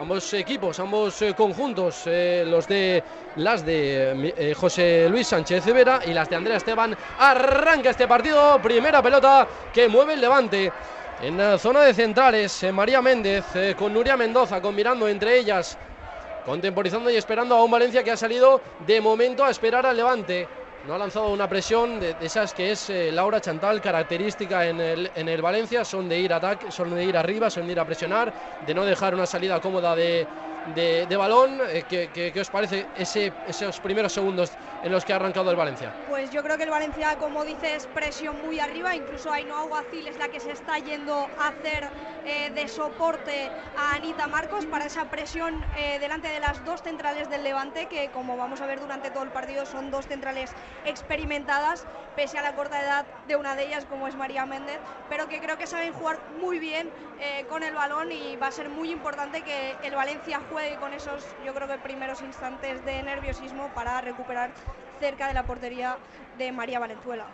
ambos equipos, ambos eh, conjuntos, eh, los de las de eh, José Luis Sánchez Vera y las de Andrea Esteban. Arranca este partido, primera pelota que mueve el Levante. En la zona de centrales, María Méndez con Nuria Mendoza combinando entre ellas, contemporizando y esperando a un Valencia que ha salido de momento a esperar al Levante. No ha lanzado una presión de, esas que es eh, Laura Chantal, característica en el, en el Valencia, son de ir ataque, son de ir arriba, son de ir a presionar, de no dejar una salida cómoda de, de, de balón. Eh, ¿qué, qué, qué os parece ese, esos primeros segundos en los que ha arrancado el Valencia? Pues yo creo que el Valencia, como dices, presión muy arriba, incluso Ainhoa Alguacil es la que se está yendo a hacer eh, de soporte a Anita Marcos para esa presión eh, delante de las dos centrales del Levante, que como vamos a ver durante todo el partido son dos centrales experimentadas, pese a la corta edad de una de ellas, como es María Méndez, pero que creo que saben jugar muy bien eh, con el balón y va a ser muy importante que el Valencia juegue con esos, yo creo que primeros instantes de nerviosismo para recuperar cerca de la portería de María Valenzuela.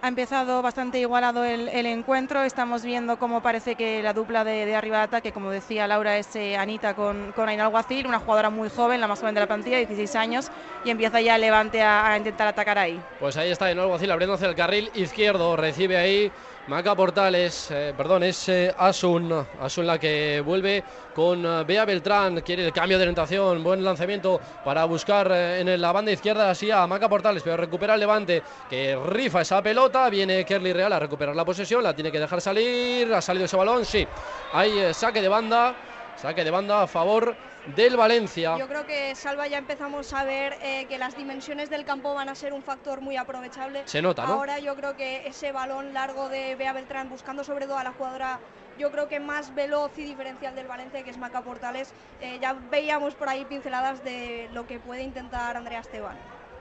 Ha empezado bastante igualado el, el, encuentro. Estamos viendo cómo parece que la dupla de, de arriba de ataque, como decía Laura, es eh, Anita con, con Aina Alguacil, una jugadora muy joven, la más joven de la plantilla, 16 años, y empieza ya el Levante a, a intentar atacar ahí. Pues ahí está Aina Alguacil abriendo hacia el carril izquierdo, recibe ahí Maca Portales, eh, perdón, es eh, Asun, Asun la que vuelve con eh, Bea Beltrán, quiere el cambio de orientación, buen lanzamiento para buscar en la banda izquierda así a Maca Portales, pero recupera el Levante, que rifa esa pelota, viene Kerly Real a recuperar la posesión, la tiene que dejar salir, ha salido ese balón, sí, hay saque de banda, saque de banda a favor del Valencia. Yo creo que Salva ya empezamos a ver eh, que las dimensiones del campo van a ser un factor muy aprovechable. Se nota, ¿no? Ahora yo creo que ese balón largo de Bea Beltrán buscando sobre todo a la jugadora yo creo que más veloz y diferencial del Valencia, que es Maca Portales, eh, ya veíamos por ahí pinceladas de lo que puede intentar Andrea Esteban.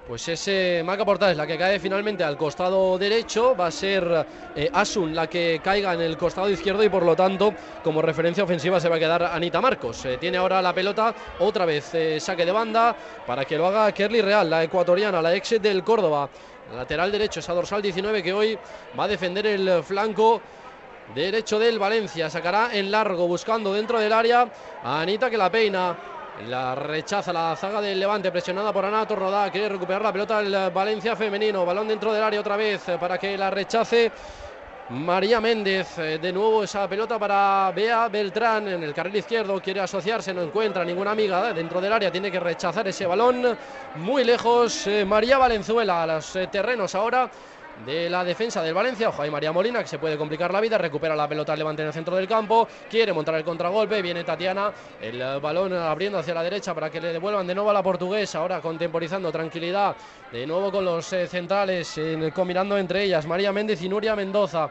Pues ese Maca Portales, la que cae finalmente al costado derecho, va a ser eh, Asun la que caiga en el costado izquierdo y por lo tanto, como referencia ofensiva, se va a quedar Anita Marcos. Eh, tiene ahora la pelota, otra vez eh, saque de banda para que lo haga Kerly Real, la ecuatoriana, la ex del Córdoba. Lateral derecho, esa dorsal 19 que hoy va a defender el flanco derecho del Valencia. Sacará en largo, buscando dentro del área a Anita que la peina. La rechaza la zaga del Levante, presionada por Anato Rodá. Quiere recuperar la pelota el Valencia femenino. Balón dentro del área otra vez para que la rechace María Méndez. De nuevo esa pelota para Bea Beltrán en el carril izquierdo. Quiere asociarse, no encuentra ninguna amiga dentro del área. Tiene que rechazar ese balón muy lejos. María Valenzuela a los terrenos ahora de la defensa del Valencia. Ojo, María Molina que se puede complicar la vida. Recupera la pelota al Levante en el centro del campo. Quiere montar el contragolpe. Viene Tatiana. El balón abriendo hacia la derecha para que le devuelvan de nuevo a la portuguesa. Ahora contemporizando tranquilidad. De nuevo con los eh, centrales. Eh, combinando entre ellas María Méndez y Nuria Mendoza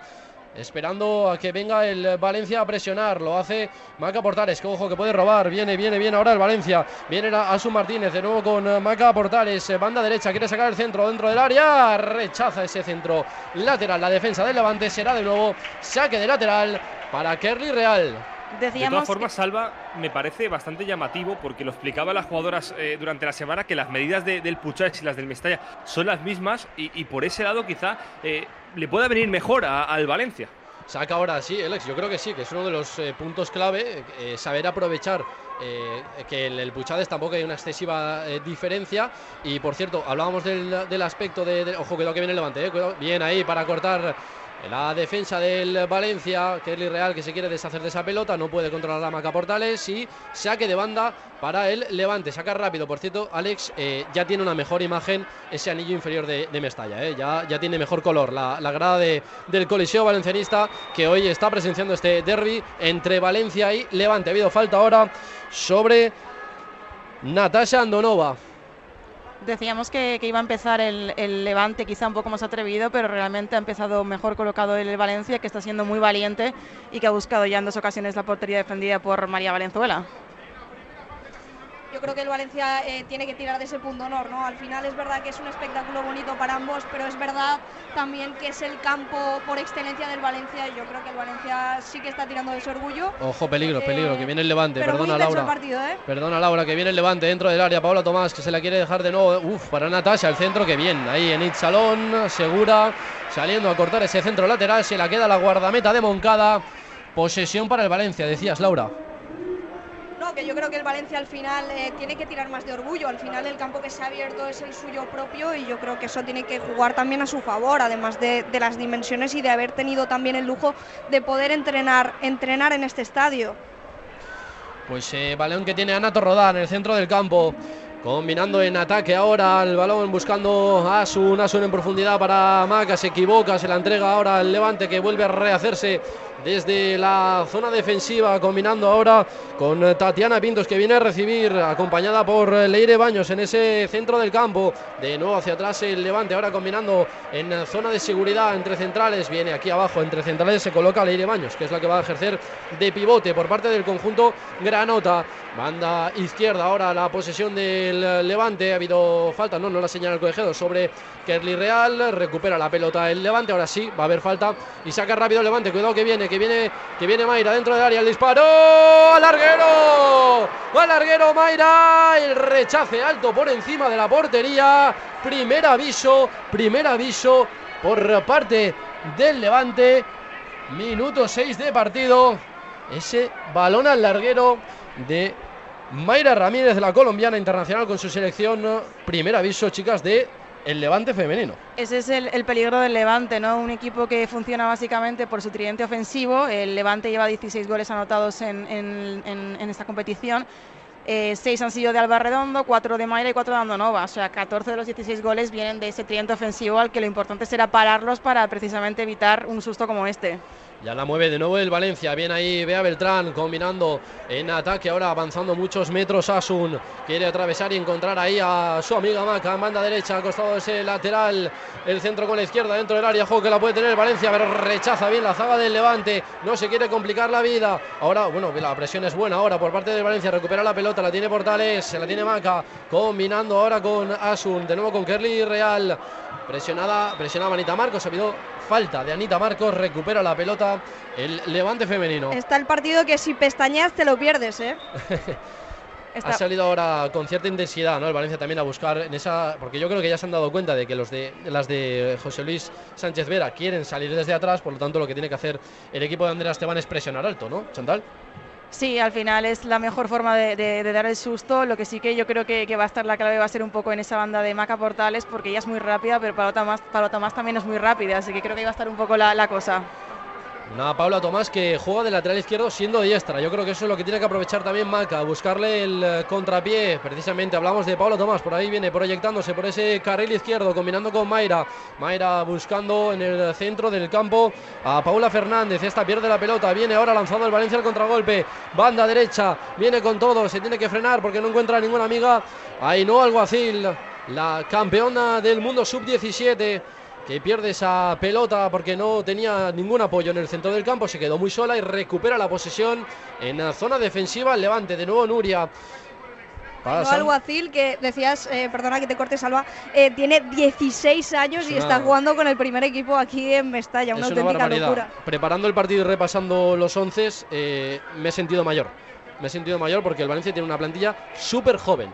esperando a que venga el Valencia a presionar. Lo hace Maca Portales, que ojo que puede robar. Viene, viene, viene ahora el Valencia. Viene Asu Martínez de nuevo con Maca Portales. Banda derecha, quiere sacar el centro dentro del área. Rechaza ese centro lateral. La defensa del Levante será de nuevo saque de lateral para Kerly Real. Decíamos de todas formas, Salva, me parece bastante llamativo porque lo explicaba las jugadoras eh, durante la semana que las medidas de, del Puchach y las del Mestalla son las mismas y, y por ese lado quizá eh, le pueda venir mejor a, al Valencia. Saca ahora sí, Alex, yo creo que sí, que es uno de los eh, puntos clave, eh, saber aprovechar eh, que el, el Puchades tampoco hay una excesiva diferencia. Y por cierto, hablábamos del, del aspecto de, de, Ojo, cuidado que viene el levante, cuidado, bien ahí para cortar la defensa del Valencia, Kelly Real que se quiere deshacer de esa pelota, no puede controlar a Maca Portales y saque de banda para el Levante. Saca rápido, por cierto, Alex eh, ya tiene una mejor imagen ese anillo inferior de, de Mestalla, eh, ya, ya tiene mejor color la, la grada de, del Coliseo Valencianista que hoy está presenciando este derby entre Valencia y Levante. Ha habido falta ahora sobre Natasha Andonova. Decíamos que, iba a empezar el, el, Levante quizá un poco más atrevido, pero realmente ha empezado mejor colocado el Valencia, que está siendo muy valiente y que ha buscado ya en dos ocasiones la portería defendida por María Valenzuela. Yo creo que el Valencia eh, tiene que tirar de ese punto honor, ¿no? Al final es verdad que es un espectáculo bonito para ambos, pero es verdad también que es el campo por excelencia del Valencia. Yo creo que el Valencia sí que está tirando de ese orgullo. Ojo, peligro, peligro, que viene el Levante. Pero Perdona, muy Laura. El partido, ¿eh? Perdona, Laura, que viene el Levante dentro del área. Paola Tomás, que se la quiere dejar de nuevo. Uf, para Natasha, el centro, que bien. Ahí en Itzalón, segura, saliendo a cortar ese centro lateral. Se la queda la guardameta de Moncada. Posesión para el Valencia, decías, Laura. Porque yo creo que el Valencia al final eh, tiene que tirar más de orgullo. Al final el campo que se ha abierto es el suyo propio y yo creo que eso tiene que jugar también a su favor, además de, las dimensiones y de haber tenido también el lujo de poder entrenar, entrenar en este estadio. Pues eh, balón que tiene Anato Rodán en el centro del campo. Combinando en ataque ahora el balón buscando a Asun, Asun en profundidad para Maca, se equivoca, se la entrega ahora el Levante que vuelve a rehacerse desde la zona defensiva, combinando ahora con Tatiana Pintos que viene a recibir, acompañada por Leire Baños en ese centro del campo. De nuevo hacia atrás el Levante, ahora combinando en zona de seguridad entre centrales, viene aquí abajo entre centrales, se coloca Leire Baños, que es la que va a ejercer de pivote por parte del conjunto Granota. Banda izquierda ahora la posesión del Levante. Ha habido falta, no, no la señala el colegiado sobre Kerly Real. Recupera la pelota el Levante. Ahora sí, va a haber falta. Y saca rápido el Levante. Cuidado que viene, viene, que viene Mayra dentro del área. El disparo. ¡Al larguero! ¡Al larguero Mayra! El rechace alto por encima de la portería. Primer aviso, primer aviso por parte del Levante. Minuto 6 de partido. Ese balón al larguero de Mayra Ramírez, la colombiana internacional con su selección. Primer aviso, chicas, de el Levante femenino. Ese es el, el, peligro del Levante, ¿no? Un equipo que funciona básicamente por su tridente ofensivo. El Levante lleva 16 goles anotados en esta competición. Eh, seis han sido de Alba Redondo, cuatro de Mayra y cuatro de Andonova. O sea, 14 de los 16 goles vienen de ese tridente ofensivo al que lo importante será pararlos para precisamente evitar un susto como este. Ya la mueve de nuevo el Valencia. Bien ahí Bea Beltrán combinando en ataque. Ahora avanzando muchos metros. Asun quiere atravesar y encontrar ahí a su amiga Maca en banda derecha. Al costado de ese lateral. El centro con la izquierda dentro del área. Juego que la puede tener Valencia, pero rechaza bien la zaga del Levante. No se quiere complicar la vida. Ahora, bueno, la presión es buena ahora por parte del Valencia. Recupera la pelota. La tiene Portales. Se la tiene Maca. Combinando ahora con Asun. De nuevo con Kerly Real. Presionada, presionada Anita Marcos. Ha habido falta de Anita Marcos. Recupera la pelota el Levante femenino. Está el partido que si pestañeas te lo pierdes, ¿eh? <laughs> Está... Ha salido ahora con cierta intensidad, ¿no? El Valencia también a buscar en esa. Porque yo creo que ya se han dado cuenta de que los de las de José Luis Sánchez Vera quieren salir desde atrás, por lo tanto, lo que tiene que hacer el equipo de Andrea Esteban es presionar alto, ¿no? Chantal. Sí, al final es la mejor forma de, de, de, dar el susto. Lo que sí que yo creo que, va a estar la clave va a ser un poco en esa banda de Maca Portales, porque ella es muy rápida, pero Tomás, Paula Tomás también es muy rápida, así que creo que va a estar un poco la cosa. Una Paula Tomás que juega de lateral izquierdo siendo diestra. Yo creo que eso es lo que tiene que aprovechar también Maca, buscarle el contrapié. Precisamente hablamos de Paula Tomás, por ahí viene proyectándose por ese carril izquierdo, combinando con Mayra. Mayra buscando en el centro del campo a Paula Fernández. Esta pierde la pelota, viene ahora lanzando el Valencia al contragolpe. Banda derecha, viene con todo, se tiene que frenar porque no encuentra ninguna amiga. Ahí no Alguacil, la campeona del mundo sub-17 que pierde esa pelota porque no tenía ningún apoyo en el centro del campo, se quedó muy sola y recupera la posesión en la zona defensiva. Levante de nuevo Nuria. No, Alguacil, que decías, eh, perdona que te corte, Salva, eh, tiene 16 años y una... está jugando con el primer equipo aquí en Mestalla, una es auténtica una locura. Preparando el partido y repasando los 11, eh, me he sentido mayor. Me he sentido mayor porque el Valencia tiene una plantilla súper joven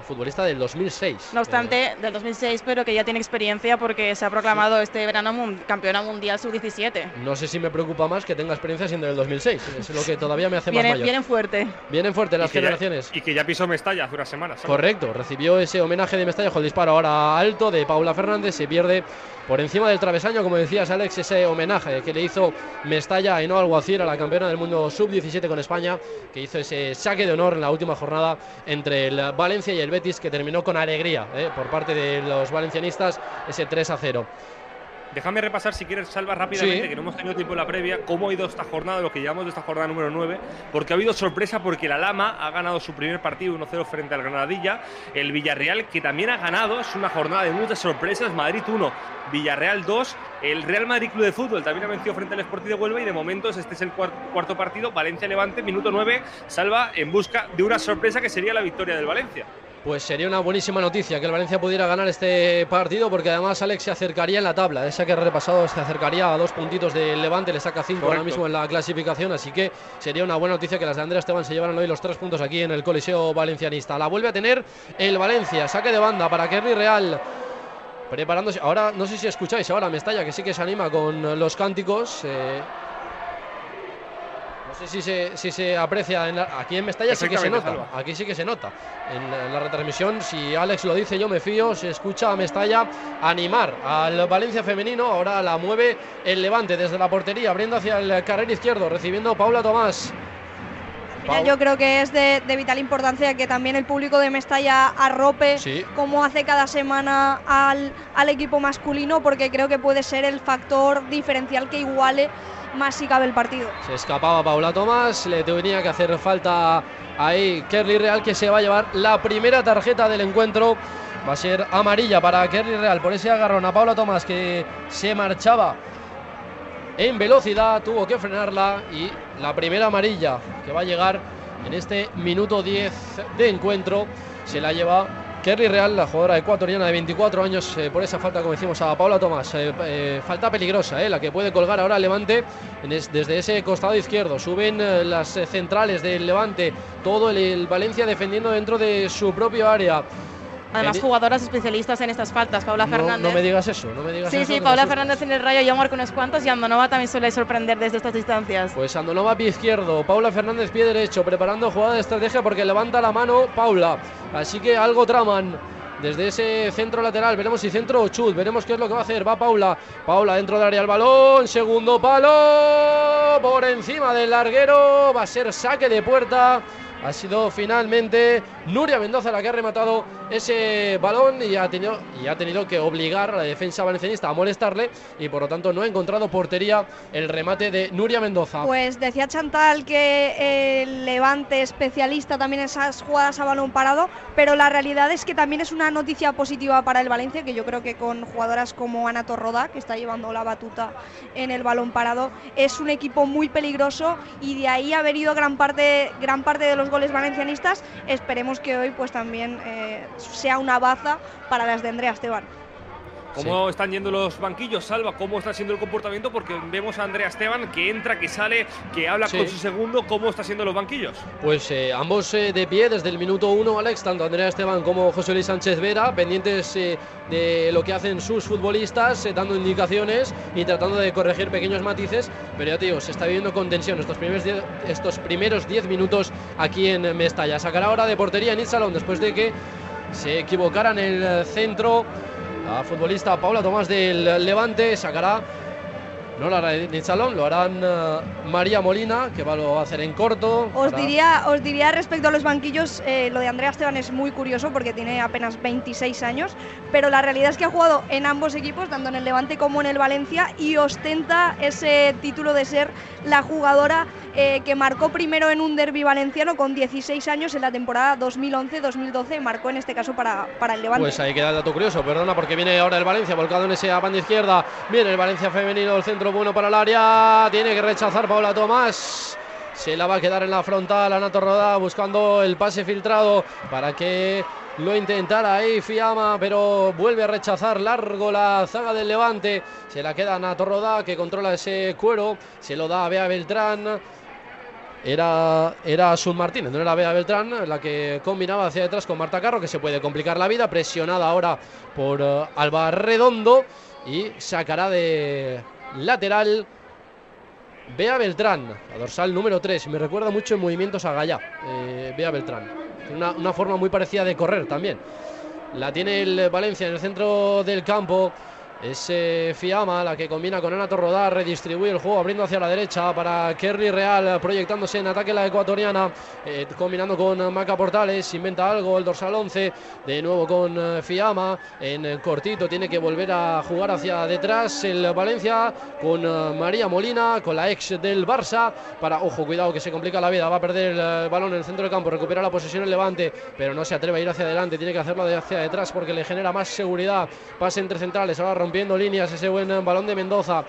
futbolista del 2006. No obstante, eh. del 2006, pero que ya tiene experiencia porque se ha proclamado sí. este verano mun campeona mundial sub-17. No sé si me preocupa más que tenga experiencia siendo del 2006. Es lo que todavía me hace más mayor. Vienen fuerte. Vienen fuerte las generaciones. Ya, y que ya pisó Mestalla hace unas semanas. ¿sabes? Correcto, recibió ese homenaje de Mestalla con el disparo ahora alto de Paula Fernández. Se pierde por encima del travesaño, como decías Alex, ese homenaje que le hizo Mestalla a Eno Alguacil, a la campeona del mundo sub-17 con España, que hizo ese saque de honor en la última jornada entre el Valencia y el Betis, que terminó con alegría ¿eh? por parte de los valencianistas, ese 3 a 0. Déjame repasar, si quieres, Salva, rápidamente, Sí. que no hemos tenido tiempo en la previa, cómo ha ido esta jornada, lo que llamamos de esta jornada número 9, porque ha habido sorpresa porque la Lama ha ganado su primer partido 1-0 frente al Granadilla, el Villarreal, que también ha ganado, es una jornada de muchas sorpresas, Madrid 1, Villarreal 2, el Real Madrid Club de Fútbol también ha vencido frente al Sporting de Huelva y de momento este es el cuarto, cuarto partido, Valencia-Levante, minuto 9, Salva en busca de una sorpresa que sería la victoria del Valencia. Pues sería una buenísima noticia que el Valencia pudiera ganar este partido porque además Alex se acercaría en la tabla. Esa que ha repasado se acercaría a dos puntitos del Levante, le saca cinco ahora mismo en la clasificación, así que sería una buena noticia que las de Andrea Esteban se llevaran hoy los tres puntos aquí en el Coliseo Valencianista. La vuelve a tener el Valencia, saque de banda para Kerry Real. Preparándose, ahora no sé si escucháis ahora Mestalla que sí que se anima con los cánticos. Eh, sé si se, si se aprecia en la- aquí en Mestalla, sí que se nota. Salva. Aquí sí que se nota. En, la- en la retransmisión, si Alex lo dice, yo me fío. Se escucha a Mestalla animar al Valencia femenino. Ahora la mueve el Levante desde la portería, abriendo hacia el carril izquierdo, recibiendo Paula Tomás. Yo creo que es de, de vital importancia que también el público de Mestalla arrope Sí. como hace cada semana al, al equipo masculino, porque creo que puede ser el factor diferencial que iguale más si cabe el partido. Se escapaba Paula Tomás, le tenía que hacer falta ahí Kerly Real que se va a llevar la primera tarjeta del encuentro. Va a ser amarilla para Kerly Real por ese agarrón a Paula Tomás que se marchaba en velocidad, tuvo que frenarla y la primera amarilla que va a llegar en este minuto 10 de encuentro se la lleva Kerry Real, la jugadora ecuatoriana de 24 años, eh, por esa falta, como decimos, a Paula Tomás. Eh, eh, falta peligrosa, la que puede colgar ahora Levante desde ese costado izquierdo. Suben las centrales del Levante, todo el, el Valencia defendiendo dentro de su propio área. Además, jugadoras especialistas en estas faltas. Paula Fernández. no me digas eso, no me digas Sí, eso. sí, me Paula. Fernández en el rayo ya marca unos cuantos y Andonova también suele sorprender desde estas distancias. Pues Andonova pie izquierdo, Paula Fernández pie derecho, preparando jugada de estrategia porque levanta la mano Paula. Así que algo traman desde ese centro lateral. Veremos si centro o chut, veremos qué es lo que va a hacer. Va Paula, Paula dentro del área el balón, segundo palo, por encima del larguero, va a ser saque de puerta. Ha sido finalmente Nuria Mendoza la que ha rematado ese balón y ha tenido, y ha tenido que obligar a la defensa valencianista a molestarle y por lo tanto no ha encontrado portería el remate de Nuria Mendoza. Pues decía Chantal que el Levante especialista también esas jugadas a balón parado, pero la realidad es que también es una noticia positiva para el Valencia, que yo creo que con jugadoras como Ana Torroda, que está llevando la batuta en el balón parado, es un equipo muy peligroso y de ahí ha venido gran parte, gran parte de los goles valencianistas. Esperemos que hoy pues también eh, sea una baza para las de Andrea Esteban. ¿Cómo están yendo los banquillos, Salva? ¿Cómo está siendo el comportamiento? Porque vemos a Andrea Esteban que entra, que sale, que habla Sí. con su segundo. ¿Cómo está siendo los banquillos? Pues eh, ambos eh, de pie desde el minuto uno, Alex, tanto Andrea Esteban como José Luis Sánchez Vera, pendientes eh, de lo que hacen sus futbolistas, dando indicaciones y tratando de corregir pequeños matices. Pero ya te digo, se está viviendo con tensión estos primeros diez, estos primeros 10 minutos aquí en Mestalla. Sacará ahora de portería en Salón después de que se equivocara en el centro. La futbolista Paula Tomás del Levante sacará no lo hará Edith Salón, lo harán eh, María Molina, que va, lo va a hacer en corto. Os para- diría, os diría respecto a los banquillos, eh, lo de Andrea Esteban es muy curioso porque tiene apenas 26 años, pero la realidad es que ha jugado en ambos equipos, tanto en el Levante como en el Valencia, y ostenta ese título de ser la jugadora eh, que marcó primero en un derby valenciano con 16 años en la temporada 2011-2012, marcó en este caso para, para el Levante. Pues ahí queda el dato curioso, perdona, porque viene ahora el Valencia volcado en esa banda izquierda. Viene el Valencia femenino, el centro bueno para el área. Tiene que rechazar Paula Tomás. Se la va a quedar en la frontal, Anato Rodá buscando el pase filtrado para que lo intentara ahí Fiamma, pero vuelve a rechazar largo la zaga del Levante. Se la queda Anato Rodá que controla ese cuero. Se lo da a Bea Beltrán. Era, era Sun Martínez, no era Bea Beltrán, la que combinaba hacia detrás con Marta Carro, que se puede complicar la vida, presionada ahora por eh, Alba Redondo y sacará de lateral Bea Beltrán, la dorsal número 3. Me recuerda mucho en movimientos a Gallá, eh, Bea Beltrán. Una, una forma muy parecida de correr también. La tiene el Valencia en el centro del campo. Es Fiamma la que combina con Ana Torrodá, redistribuye el juego abriendo hacia la derecha para Kerry Real, proyectándose en ataque la ecuatoriana, eh, combinando con Maca Portales, inventa algo el dorsal 11, de nuevo con eh, Fiamma, en cortito tiene que volver a jugar hacia detrás el Valencia con eh, María Molina, con la ex del Barça, para, ojo, cuidado que se complica la vida, va a perder el balón en el centro del campo, recupera la posesión el Levante, pero no se atreve a ir hacia adelante, tiene que hacerlo hacia detrás porque le genera más seguridad, pase entre centrales, ahora rompiendo líneas ese buen eh, balón de Mendoza.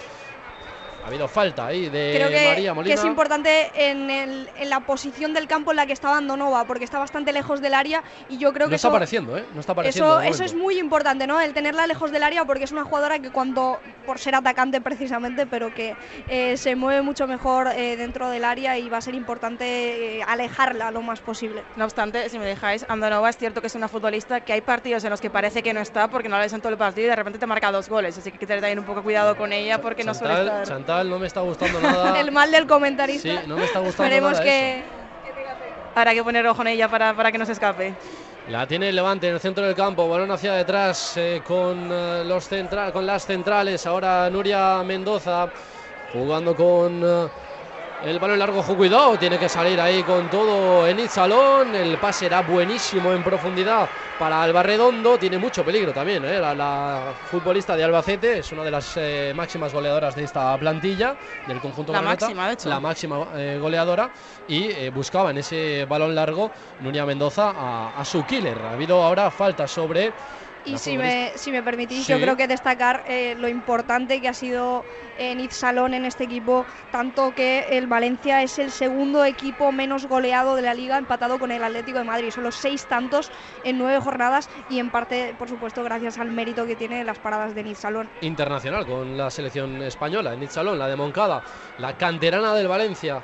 Ha habido falta ahí de Creo que, María que Molina. es importante en, el- en la posición del campo en la que está Andonova, porque está bastante lejos del área y yo creo no que está eso, apareciendo, ¿eh? No está apareciendo. eso, eso es muy importante, ¿no? El tenerla lejos del área porque es una jugadora que cuando, por ser atacante precisamente, pero que eh, se mueve mucho mejor eh, dentro del área y va a ser importante eh, alejarla lo más posible. No obstante, si me dejáis, Andonova es cierto que es una futbolista que hay partidos en los que parece que no está porque no la ves en todo el partido y de repente te marca dos goles. Así que hay que tener también un poco cuidado con ella porque no suele estar. Chantal, No me está gustando <laughs> nada. El mal del comentarista. Sí, no me está gustando Esperemos nada que. Habrá que poner ojo en ella para, para que no se escape. La tiene el Levante en el centro del campo, balón hacia detrás eh, con, eh, los centra- con las centrales. Ahora Nuria Mendoza jugando con eh, el balón largo. Cuidado, tiene que salir ahí con todo en Salón. El pase era buenísimo en profundidad para Alba Redondo. Tiene mucho peligro también. eh, La, la futbolista de Albacete es una de las eh, máximas goleadoras de esta plantilla del conjunto La granata. máxima, de hecho. La máxima eh, goleadora y buscaba en ese balón largo Nuria Mendoza a, a su killer. Ha habido ahora falta sobre. Y si me, si me permitís, Sí. yo creo que destacar eh, lo importante que ha sido Niz Salón en este equipo, tanto que el Valencia es el segundo equipo menos goleado de la liga, empatado con el Atlético de Madrid. Solo seis tantos en nueve jornadas y en parte, por supuesto, gracias al mérito que tiene las paradas de Salón. internacional con la selección española, en Salón, la de Moncada, la canterana del Valencia.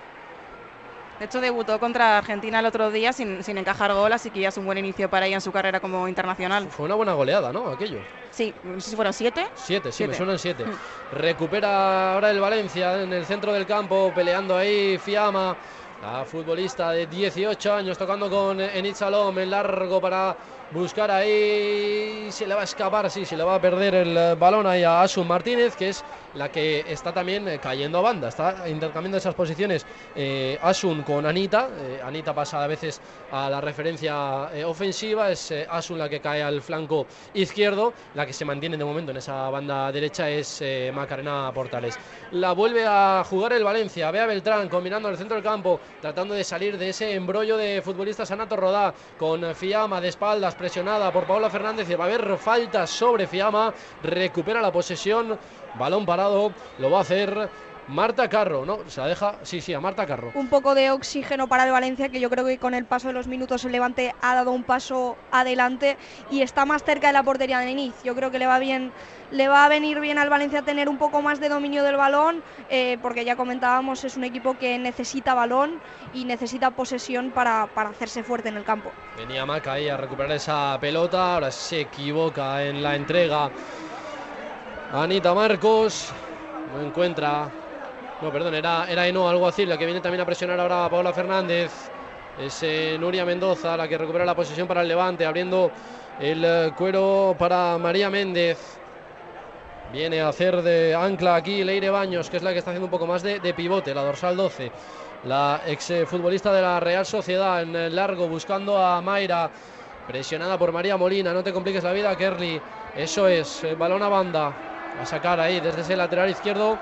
De hecho, debutó contra Argentina el otro día sin, sin encajar gol, así que ya es un buen inicio para ella en su carrera como internacional. Fue una buena goleada, ¿no? Aquello. Sí, no sé si fueron siete. Siete, sí, me Siete. suenan siete. Mm. Recupera ahora el Valencia en el centro del campo, peleando ahí Fiamma, la futbolista de 18 años, tocando con Enid Salom en largo para buscar ahí. Se le va a escapar, sí, se le va a perder el eh, balón ahí a Asun Martínez, que es la que está también eh, cayendo a banda. Está intercambiando esas posiciones eh, Asun con Anita. Anita pasa a veces a la referencia ofensiva. Es Asun la que cae al flanco izquierdo. La que se mantiene de momento en esa banda derecha es Macarena Portales. La vuelve a jugar el Valencia. Ve a Beltrán combinando el centro del campo, tratando de salir de ese embrollo de futbolistas Anato Rodá con Fiamma de espaldas, presionada por Paula Fernández. Y va a haber falta sobre Fiamma. Recupera la posesión. Balón parado. Lo va a hacer Marta Carro. No, se la deja. Sí, sí, a Marta Carro. un poco de oxígeno para el Valencia, que yo creo que con el paso de los minutos el Levante ha dado un paso adelante y está más cerca de la portería de inicio. Yo creo que le va bien, le va a venir bien al Valencia tener un poco más de dominio del balón, eh, porque ya comentábamos, es un equipo que necesita balón y necesita posesión para, para hacerse fuerte en el campo. Venía Maca ahí a recuperar esa pelota. Ahora se equivoca en la entrega. Anita Marcos. No encuentra. No, perdón, era, era Eno, algo así. La que viene también a presionar ahora a Paula Fernández. Es eh, Nuria Mendoza la que recupera la posición para el Levante. Abriendo el eh, cuero para María Méndez. Viene a hacer de ancla aquí Leire Baños, que es la que está haciendo un poco más de, pivote, la dorsal 12. La ex eh, futbolista de la Real Sociedad en el largo buscando a Mayra. Presionada por María Molina. No te compliques la vida, Kerly. Eso es. balón a banda. A sacar ahí desde ese lateral izquierdo.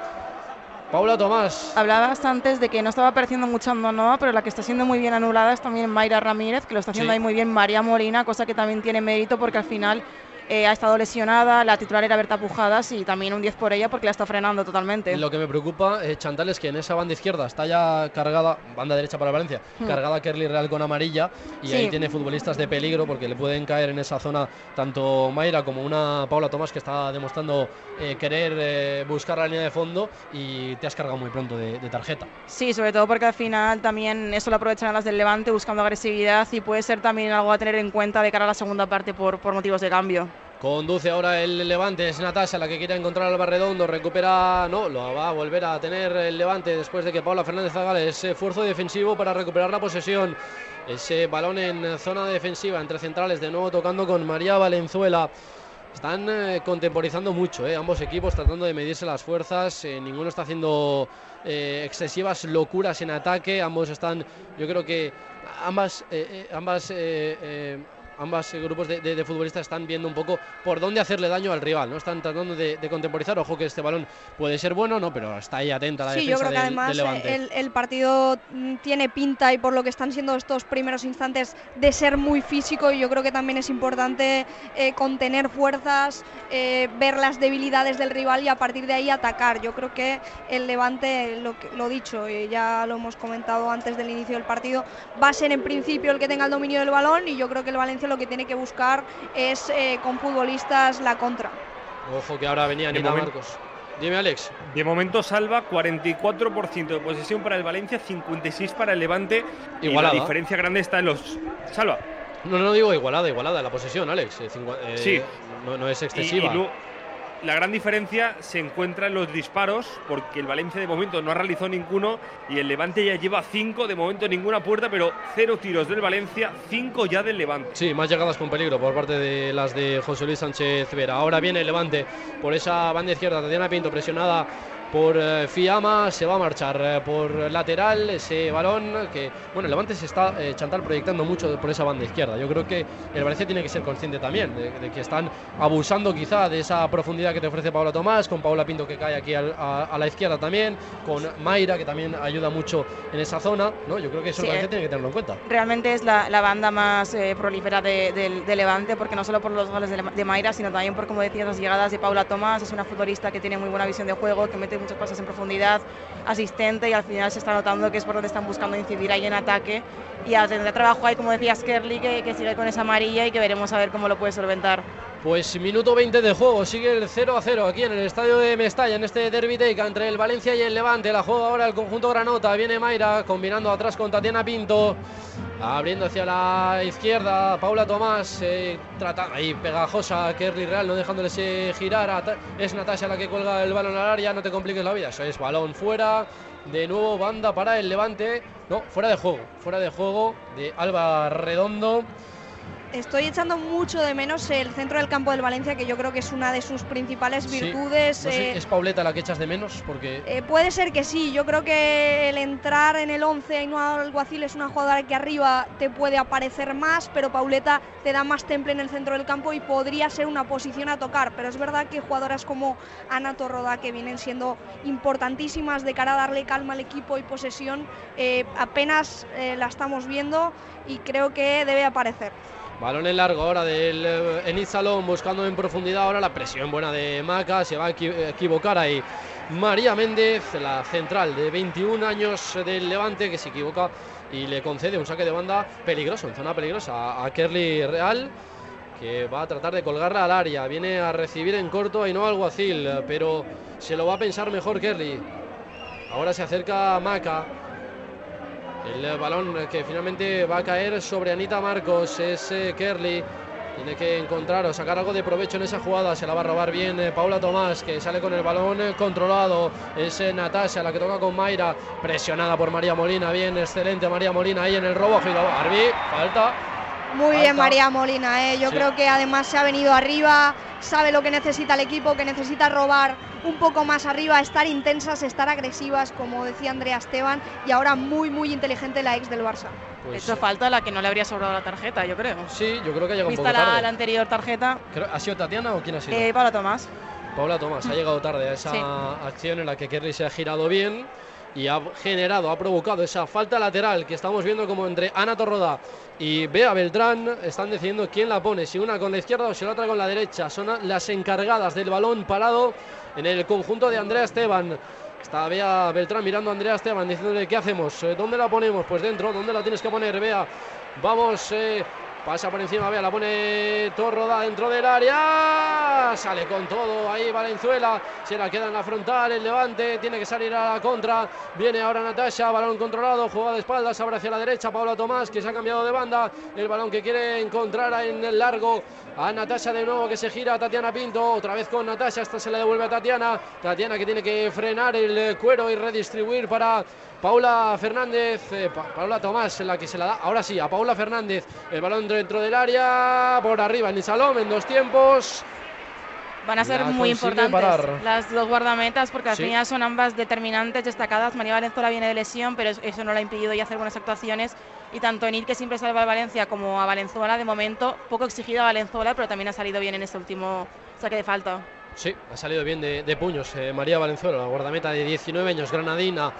Paula Tomás. Hablabas antes de que no estaba apareciendo mucho Andonoa, pero la que está siendo muy bien anulada es también Mayra Ramírez, que lo está haciendo Sí. ahí muy bien María Molina, cosa que también tiene mérito porque al final eh, ha estado lesionada, la titular era Berta Pujadas y también un 10 por ella porque la está frenando totalmente. Lo que me preocupa, eh, Chantal, es que en esa banda izquierda está ya cargada, banda derecha para Valencia, Hmm. cargada Kerly Real con amarilla y Sí. ahí tiene futbolistas de peligro porque le pueden caer en esa zona tanto Mayra como una Paula Tomás que está demostrando eh, querer eh, buscar la línea de fondo y te has cargado muy pronto de, de tarjeta. Sí, sobre todo porque al final también eso lo aprovecharán las del Levante buscando agresividad y puede ser también algo a tener en cuenta de cara a la segunda parte por, por motivos de cambio. Conduce ahora el Levante, es Natasha la que quiere encontrar al Barredondo, recupera, no, lo va a volver a tener el Levante después de que Paula Fernández haga esfuerzo defensivo para recuperar la posesión. Ese balón en zona defensiva entre centrales, de nuevo tocando con María Valenzuela. Están eh, contemporizando mucho, eh, ambos equipos tratando de medirse las fuerzas. eh, ninguno está haciendo excesivas locuras en ataque. Ambos están, yo creo que ambas, ambas, ambas grupos de, de- de futbolistas están viendo un poco por dónde hacerle daño al rival. No están tratando de, de contemporizar. Ojo que este balón puede ser bueno, no, pero está ahí atenta la Sí, yo defensa creo que del- además del Levante. el, el partido mm, tiene pinta y por lo que están siendo estos primeros instantes de ser muy físico y yo creo que también es importante eh, contener fuerzas, eh, ver las debilidades del rival y a partir de ahí atacar. Yo creo que el Levante, lo, dicho, eh, ya lo hemos comentado antes del inicio del partido, va a ser en principio el que tenga el dominio del balón y yo creo que el Valencia lo que tiene que buscar es eh, con futbolistas la contra. Ojo que ahora venía momento- Marcos. Dime, Alex. De momento salva 44% de posesión para el Valencia, 56 para el Levante. Y Igualada. la diferencia grande está en los. Salva. No, no digo igualada, igualada la posesión, Alex. eh, eh, Sí. No, no es excesiva. Y, la gran diferencia se encuentra en los disparos, porque el Valencia de momento no ha realizado ninguno y el Levante ya lleva cinco, de momento ninguna puerta, pero cero tiros del Valencia, cinco ya del Levante. Sí, más llegadas con peligro por parte de las de José Luis Sánchez Vera. Ahora viene el Levante por esa banda izquierda, Tatiana Pinto presionada por eh, Fiamma, se va a marchar eh, por lateral ese balón que, bueno, el Levante se está, eh, Chantal, proyectando mucho por esa banda izquierda. Yo creo que el Valencia tiene que ser consciente también de, que están abusando quizá de esa profundidad que te ofrece Paula Tomás, con Paula Pinto que cae aquí a, la izquierda también, con Mayra que también ayuda mucho en esa zona, ¿no? Yo creo que eso el Valencia tiene que tenerlo en cuenta. Realmente es la, banda más prolífera de, Levante, porque no solo por los goles de, de Mayra, sino también por, como decías, las llegadas de Paula Tomás, es una futbolista que tiene muy buena visión de juego, que mete muchos pasos en profundidad, asistente y al final se está notando que es por donde están buscando incidir ahí en ataque y ya tendrá trabajo ahí como decía Kerly que, que sigue con esa amarilla y que veremos a ver cómo lo puede solventar. Pues minuto 20 de juego, sigue el 0 a 0 aquí en el estadio de Mestalla, en este derby take entre el Valencia y el Levante. La juega ahora el conjunto Granota, viene Mayra combinando atrás con Tatiana Pinto. Abriendo hacia la izquierda, Paula Tomás, eh, ahí pegajosa, Kerry Real, no dejándole girar. Es Natasha la que cuelga el balón al área, no te compliques la vida. Es balón fuera. De nuevo banda para el Levante. No, fuera de juego. Fuera de juego de Alba Redondo. Estoy echando mucho de menos el centro del campo del Valencia, que yo creo que es una de sus principales virtudes. Eh, ¿Es Pauleta la que echas de menos? Porque... Eh, puede ser que sí. Yo creo que el entrar en el 11 Ainhoa Alguacil es una jugadora que arriba te puede aparecer más, pero Pauleta te da más temple en el centro del campo y podría ser una posición a tocar. Pero es verdad que jugadoras como Ana Torroda, que vienen siendo importantísimas de cara a darle calma al equipo y posesión, eh, apenas la estamos viendo y creo que debe aparecer. Balón en largo ahora del eh, Enid Salón buscando en profundidad ahora la presión buena de Maca. Se va a equivocar ahí María Méndez, la central de 21 años del Levante que se equivoca y le concede un saque de banda peligroso, en zona peligrosa a Kerly Real que va a tratar de colgarla al área. Viene a recibir en corto y no Alguacil, pero se lo va a pensar mejor Kerly. Ahora se acerca Maca. El balón que finalmente va a caer sobre Anita Marcos es eh. Tiene que encontrar o sacar algo de provecho en esa jugada. Se la va a robar bien eh, Paula Tomás, que sale con el balón eh, controlado. Es Natasha la que toca con Mayra. Presionada por María Molina. Bien, excelente María Molina ahí en el robo. Arbi, falta. Muy bien María Molina, yo creo que además se ha venido arriba, sabe lo que necesita el equipo, que necesita robar un poco más arriba, estar intensas, estar agresivas, como decía Andrea Esteban, y ahora muy, muy inteligente la ex del Barça. Pues, Esto falta la que no le habría sobrado la tarjeta, yo creo. Sí, yo creo que ha llegado un poco tarde. la, anterior tarjeta. ¿Ha sido Tatiana o quién ha sido? Eh, Paula Tomás. Paula Tomás, ha llegado tarde a esa acción en la que Kerry se ha girado bien y ha generado, ha provocado esa falta lateral que estamos viendo como entre Ana Torroda y Bea Beltrán están decidiendo quién la pone, si una con la izquierda o si la otra con la derecha. Son las encargadas del balón parado en el conjunto de Andrea Esteban. Está Bea Beltrán mirando a Andrea Esteban diciéndole qué hacemos, eh, dónde la ponemos, pues dentro, dónde la tienes que poner, Bea. Vamos eh, Pasa por encima, vea, la pone Torroda dentro del área. Sale con todo ahí Valenzuela. Se la queda en la frontal. El levante tiene que salir a la contra. Viene ahora Natasha. Balón controlado. Juega de espaldas. Abre hacia la derecha. Paula Tomás que se ha cambiado de banda. El balón que quiere encontrar en el largo. A Natasha de nuevo que se gira. Tatiana Pinto. Otra vez con Natasha. Esta se la devuelve a Tatiana. Tatiana que tiene que frenar el cuero y redistribuir para Paula Fernández, eh, Paula Tomás, la que se la da, ahora sí, a Paula Fernández, el balón dentro del área, por arriba en Salom en dos tiempos. Van a ser muy importantes las dos guardametas porque al final son ambas determinantes, destacadas. María Valenzuela viene de lesión, pero eso no le ha impedido ya hacer buenas actuaciones. Y tanto Enid, que siempre salva a Valencia, como a Valenzuela, de momento, poco exigida a Valenzuela, pero también ha salido bien en este último saque de falta. Sí, ha salido bien de, puños eh, María Valenzuela, la guardameta de 19 años, granadina.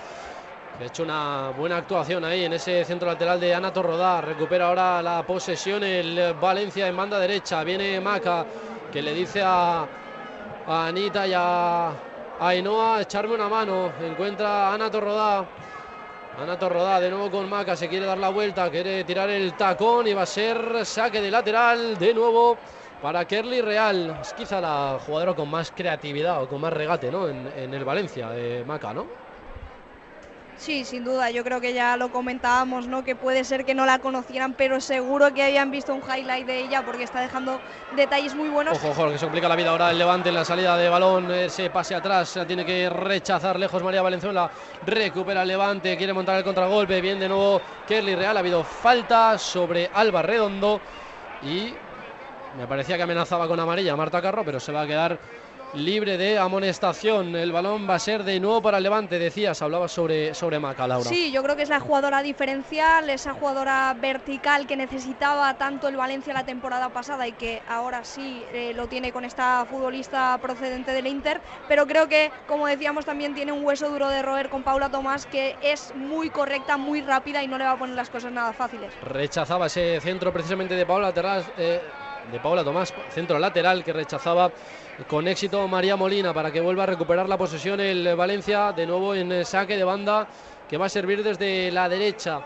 Ha hecho una buena actuación ahí en ese centro lateral de Ana Torrodá. Recupera ahora la posesión el Valencia en banda derecha. Viene Maca que le dice a, Anita y a, Ainhoa echarme una mano. Encuentra a Ana Torrodá. Ana Torrodá de nuevo con Maca. Se quiere dar la vuelta. Quiere tirar el tacón y va a ser saque de lateral de nuevo para Kerly Real. Es quizá la jugadora con más creatividad o con más regate ¿no? en, el Valencia, de Maca, ¿no? Sí, sin duda, yo creo que ya lo comentábamos, ¿no? Que puede ser que no la conocieran, pero seguro que habían visto un highlight de ella porque está dejando detalles muy buenos. Ojo, ojo, que se complica la vida ahora el Levante en la salida de balón, ese pase atrás, tiene que rechazar lejos María Valenzuela, recupera el Levante, quiere montar el contragolpe, bien de nuevo Kerly Real, ha habido falta sobre Alba Redondo y me parecía que amenazaba con amarilla Marta Carro, pero se va a quedar libre de amonestación. El balón va a ser de nuevo para el Levante, decías, hablabas sobre, sobre Maca, Laura. Sí, yo creo que es la jugadora diferencial, esa jugadora vertical que necesitaba tanto el Valencia la temporada pasada y que ahora sí eh, lo tiene con esta futbolista procedente del Inter, pero creo que, como decíamos, también tiene un hueso duro de roer con Paula Tomás, que es muy correcta, muy rápida y no le va a poner las cosas nada fáciles. Rechazaba ese centro precisamente de Paula Terras. Eh, de Paula Tomás, centro lateral que rechazaba con éxito María Molina para que vuelva a recuperar la posesión el Valencia de nuevo en saque de banda que va a servir desde la derecha.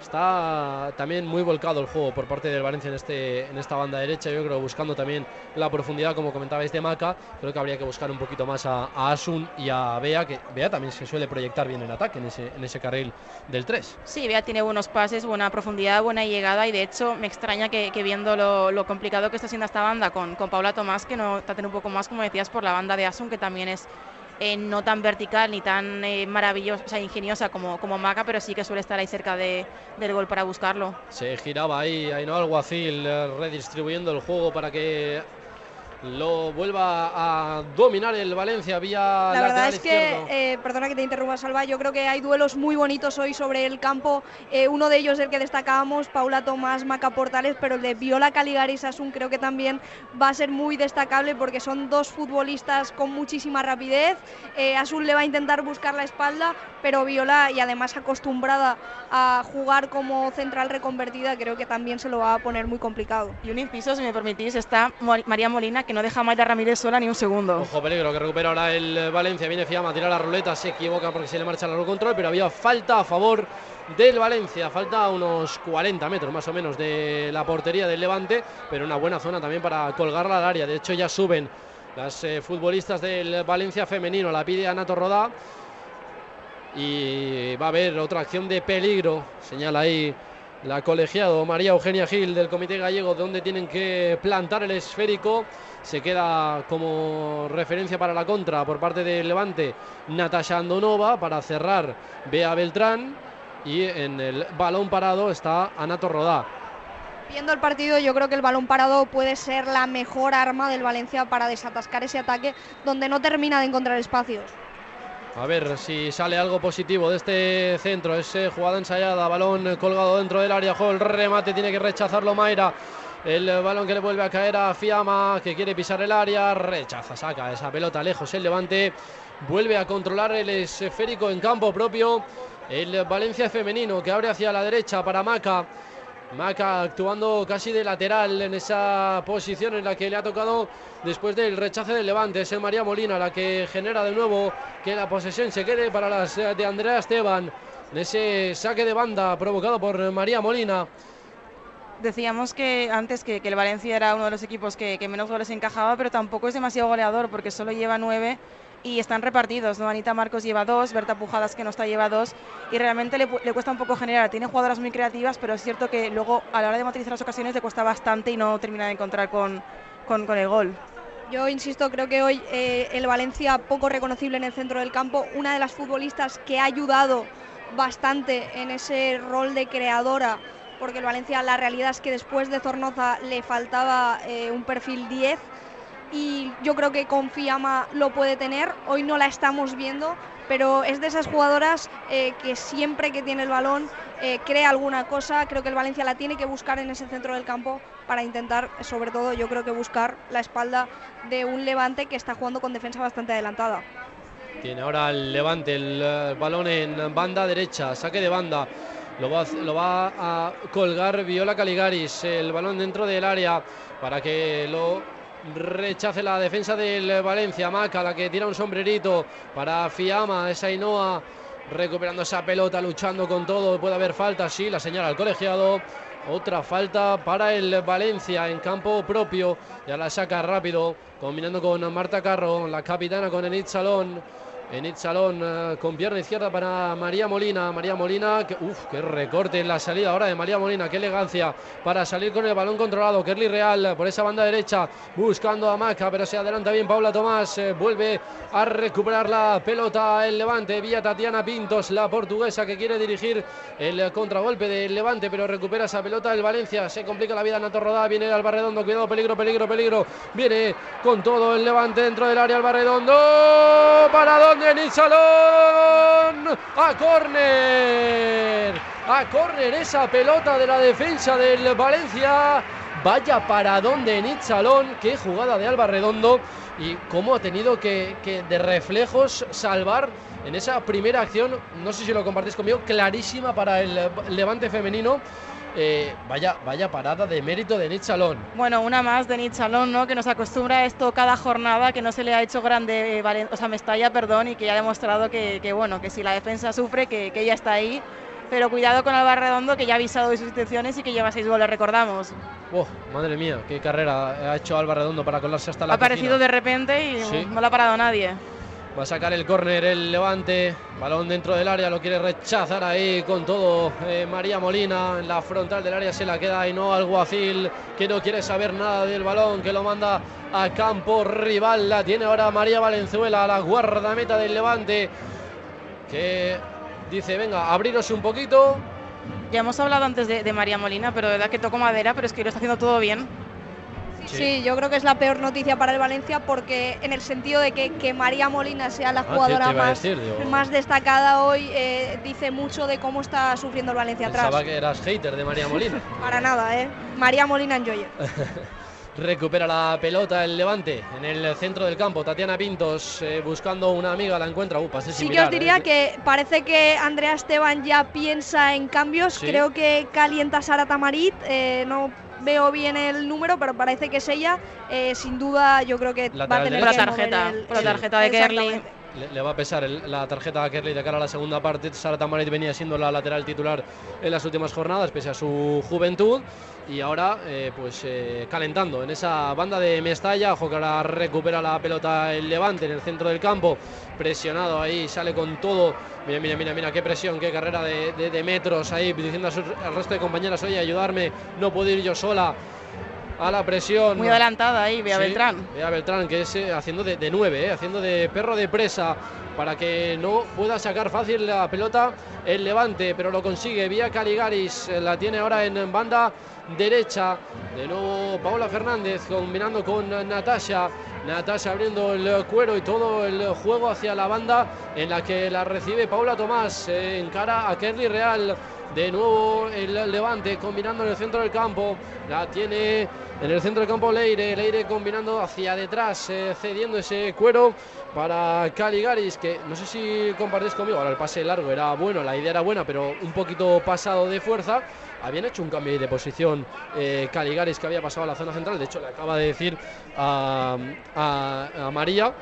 Está también muy volcado el juego por parte del Valencia en, este, en esta banda derecha. Yo creo buscando también la profundidad, como comentabais, de Maca. Creo que habría que buscar un poquito más a, Asun y a Bea, que Bea también se suele proyectar bien en ataque en ese, en ese carril del 3. Sí, Bea tiene buenos pases, buena profundidad, buena llegada. Y de hecho, me extraña que, viendo lo, complicado que está siendo esta banda con, con Paula Tomás, que no traten un poco más, como decías, por la banda de Asun, que también es eh, no tan vertical ni tan eh, maravillosa, o sea, ingeniosa como, como Maca, pero sí que suele estar ahí cerca de, del gol para buscarlo. Se giraba ahí, no Alguacil eh, redistribuyendo el juego para que lo vuelva a dominar el Valencia vía la verdad es que eh, perdona que te interrumpa Salva yo creo que hay duelos muy bonitos hoy sobre el campo eh, uno de ellos el que destacábamos Paula Tomás Maca Portales pero el de Viola Caligari Sasun creo que también va a ser muy destacable porque son dos futbolistas con muchísima rapidez. Eh, Asun le va a intentar buscar la espalda pero Viola y además acostumbrada a jugar como central reconvertida creo que también se lo va a poner muy complicado. Y un inciso si me permitís está María Molina que no deja a Ramírez sola ni un segundo. Ojo peligro que recupera ahora el Valencia. Viene Fiamma a tirar la ruleta. Se equivoca porque se le marcha el control, pero había falta a favor del Valencia. Falta unos 40 metros más o menos de la portería del Levante, pero una buena zona también para colgarla al área. De hecho, ya suben las eh, futbolistas del Valencia femenino. La pide Anato Rodá. Y va a haber otra acción de peligro. Señala ahí la colegiado María Eugenia Gil del Comité Gallego, donde tienen que plantar el esférico se queda como referencia para la contra por parte del Levante Natasha Andonova para cerrar Bea Beltrán y en el balón parado está Anato Rodá. Viendo el partido, yo creo que el balón parado puede ser la mejor arma del Valencia para desatascar ese ataque donde no termina de encontrar espacios. A ver si sale algo positivo de este centro. Ese jugada ensayada, balón colgado dentro del área. El remate, tiene que rechazarlo Mayra. El balón que le vuelve a caer a Fiamma, que quiere pisar el área, rechaza, saca esa pelota lejos el Levante, vuelve a controlar el esférico en campo propio. El Valencia femenino que abre hacia la derecha para Maca. Maca actuando casi de lateral en esa posición en la que le ha tocado después del rechace del Levante. Es el María Molina la que genera de nuevo que la posesión se quede para las de Andrea Esteban. En ese saque de banda provocado por María Molina decíamos que antes que, el Valencia era uno de los equipos que, menos goles encajaba, pero tampoco es demasiado goleador porque solo lleva nueve y están repartidos. ¿no? Anita Marcos lleva dos, Berta Pujadas que no está lleva dos y realmente le, cuesta un poco generar. Tiene jugadoras muy creativas, pero es cierto que luego a la hora de materializar las ocasiones le cuesta bastante y no termina de encontrar con, con, el gol. Yo insisto, creo que hoy eh, el Valencia poco reconocible en el centro del campo, una de las futbolistas que ha ayudado bastante en ese rol de creadora porque el Valencia la realidad es que después de Zornoza le faltaba eh, un perfil 10 y yo creo que con Fiamma lo puede tener, hoy no la estamos viendo, pero es de esas jugadoras eh, que siempre que tiene el balón eh, crea alguna cosa, creo que el Valencia la tiene que buscar en ese centro del campo para intentar, sobre todo yo creo que buscar la espalda de un Levante que está jugando con defensa bastante adelantada. Tiene ahora el Levante el balón en banda derecha, saque de banda. Lo va, a colgar Viola Caligaris. El balón dentro del área para que lo rechace la defensa del Valencia. Maca, la que tira un sombrerito para Fiamma. Esa Ainoa recuperando esa pelota, luchando con todo. Puede haber falta, sí, la señala al colegiado. Otra falta para el Valencia en campo propio. Ya la saca rápido, combinando con Marta Carro, la capitana con Enid Salón. En Itzalón eh, con pierna izquierda para María Molina. María Molina, que, uf, qué recorte en la salida ahora de María Molina, qué elegancia para salir con el balón controlado. Kerly Real por esa banda derecha buscando a Maca, pero se adelanta bien Paula Tomás. eh, vuelve a recuperar la pelota el Levante vía Tatiana Pintos, la portuguesa que quiere dirigir el contragolpe del Levante, pero recupera esa pelota el Valencia. Se complica la vida Nato Rodá, viene Albarredondo, cuidado, peligro, peligro, peligro. Viene con todo el Levante dentro del área Albarredondo. ¿Para dónde? Salón A córner. A córner esa pelota de la defensa del Valencia. Vaya para dónde Salón. Qué jugada de Alba Redondo. Y cómo ha tenido que de reflejos salvar en esa primera acción. No sé si lo compartís conmigo. Clarísima para el Levante femenino. Eh, vaya, vaya parada de mérito de Salón. Bueno, una más de Nichalón, ¿no? Que nos acostumbra a esto cada jornada, que no se le ha hecho grande, eh, o sea, Mestalla, perdón, y que ya ha demostrado que, que bueno, que si la defensa sufre, que, que ella está ahí. Pero cuidado con Alba Redondo, que ya ha avisado de sus intenciones y que lleva seis goles, recordamos. Oh, madre mía, qué carrera ha hecho Alba Redondo para colarse hasta la Ha aparecido de repente y Sí. no la ha parado nadie. Va a sacar el córner el Levante. Balón dentro del área, lo quiere rechazar ahí con todo eh, María Molina. En la frontal del área se la queda y no Alguacil, que no quiere saber nada del balón, que lo manda a campo rival. La tiene ahora María Valenzuela, la guardameta del Levante, que dice, venga, abriros un poquito. Ya hemos hablado antes de, de María Molina, pero de verdad que toco madera, pero es que lo está haciendo todo bien. Sí. yo creo que es la peor noticia para el Valencia porque en el sentido de que, que María Molina sea la Ah, te- jugadora te más, decir, más destacada hoy eh, dice mucho de cómo está sufriendo el Valencia atrás. Pensaba que eras hater de María Molina. <laughs> Para nada, ¿eh? María Molina enjoy it. <laughs> Recupera la pelota el Levante en el centro del campo. Tatiana Pintos eh, buscando una amiga, la encuentra. Uh, Sí que mirar, os diría eh. que parece que Andrea Esteban ya piensa en cambios. Sí. Creo que calienta Sara Tamarit. eh, no veo bien el número, pero parece que es ella. Eh, sin duda, yo creo que va a tener que Por la tarjeta, mover el- por la tarjeta de Kerly. Le, va a pesar la tarjeta a Kerley de cara a la segunda parte. Sara Tamarit venía siendo la lateral titular en las últimas jornadas, pese a su juventud. Y ahora, eh, pues eh, calentando en esa banda de Mestalla. Ojo que ahora recupera la pelota el Levante en el centro del campo. Presionado ahí, sale con todo. Mira, mira, mira, mira, qué presión, qué carrera de, de- metros ahí, diciendo al resto de compañeras, oye, ayudarme, no puedo ir yo sola. A la presión. Muy adelantada ahí, Bea Sí, Beltrán. Bea Beltrán, que es eh, haciendo de, de nueve, eh, haciendo de perro de presa para que no pueda sacar fácil la pelota el Levante, pero lo consigue. Vía Caligaris, eh, la tiene ahora en banda derecha. De nuevo Paula Fernández combinando con Natasha. Natasha abriendo el cuero y todo el juego hacia la banda en la que la recibe Paula Tomás. eh, encara a Kerly Real. De nuevo el Levante combinando en el centro del campo. La tiene en el centro del campo Leire. Leire combinando hacia detrás, eh, cediendo ese cuero para Caligaris. Que no sé si compartís conmigo. Ahora el pase largo era bueno, la idea era buena, pero un poquito pasado de fuerza. Habían hecho un cambio de posición eh, Caligaris que había pasado a la zona central. De hecho, le acaba de decir a, a- a María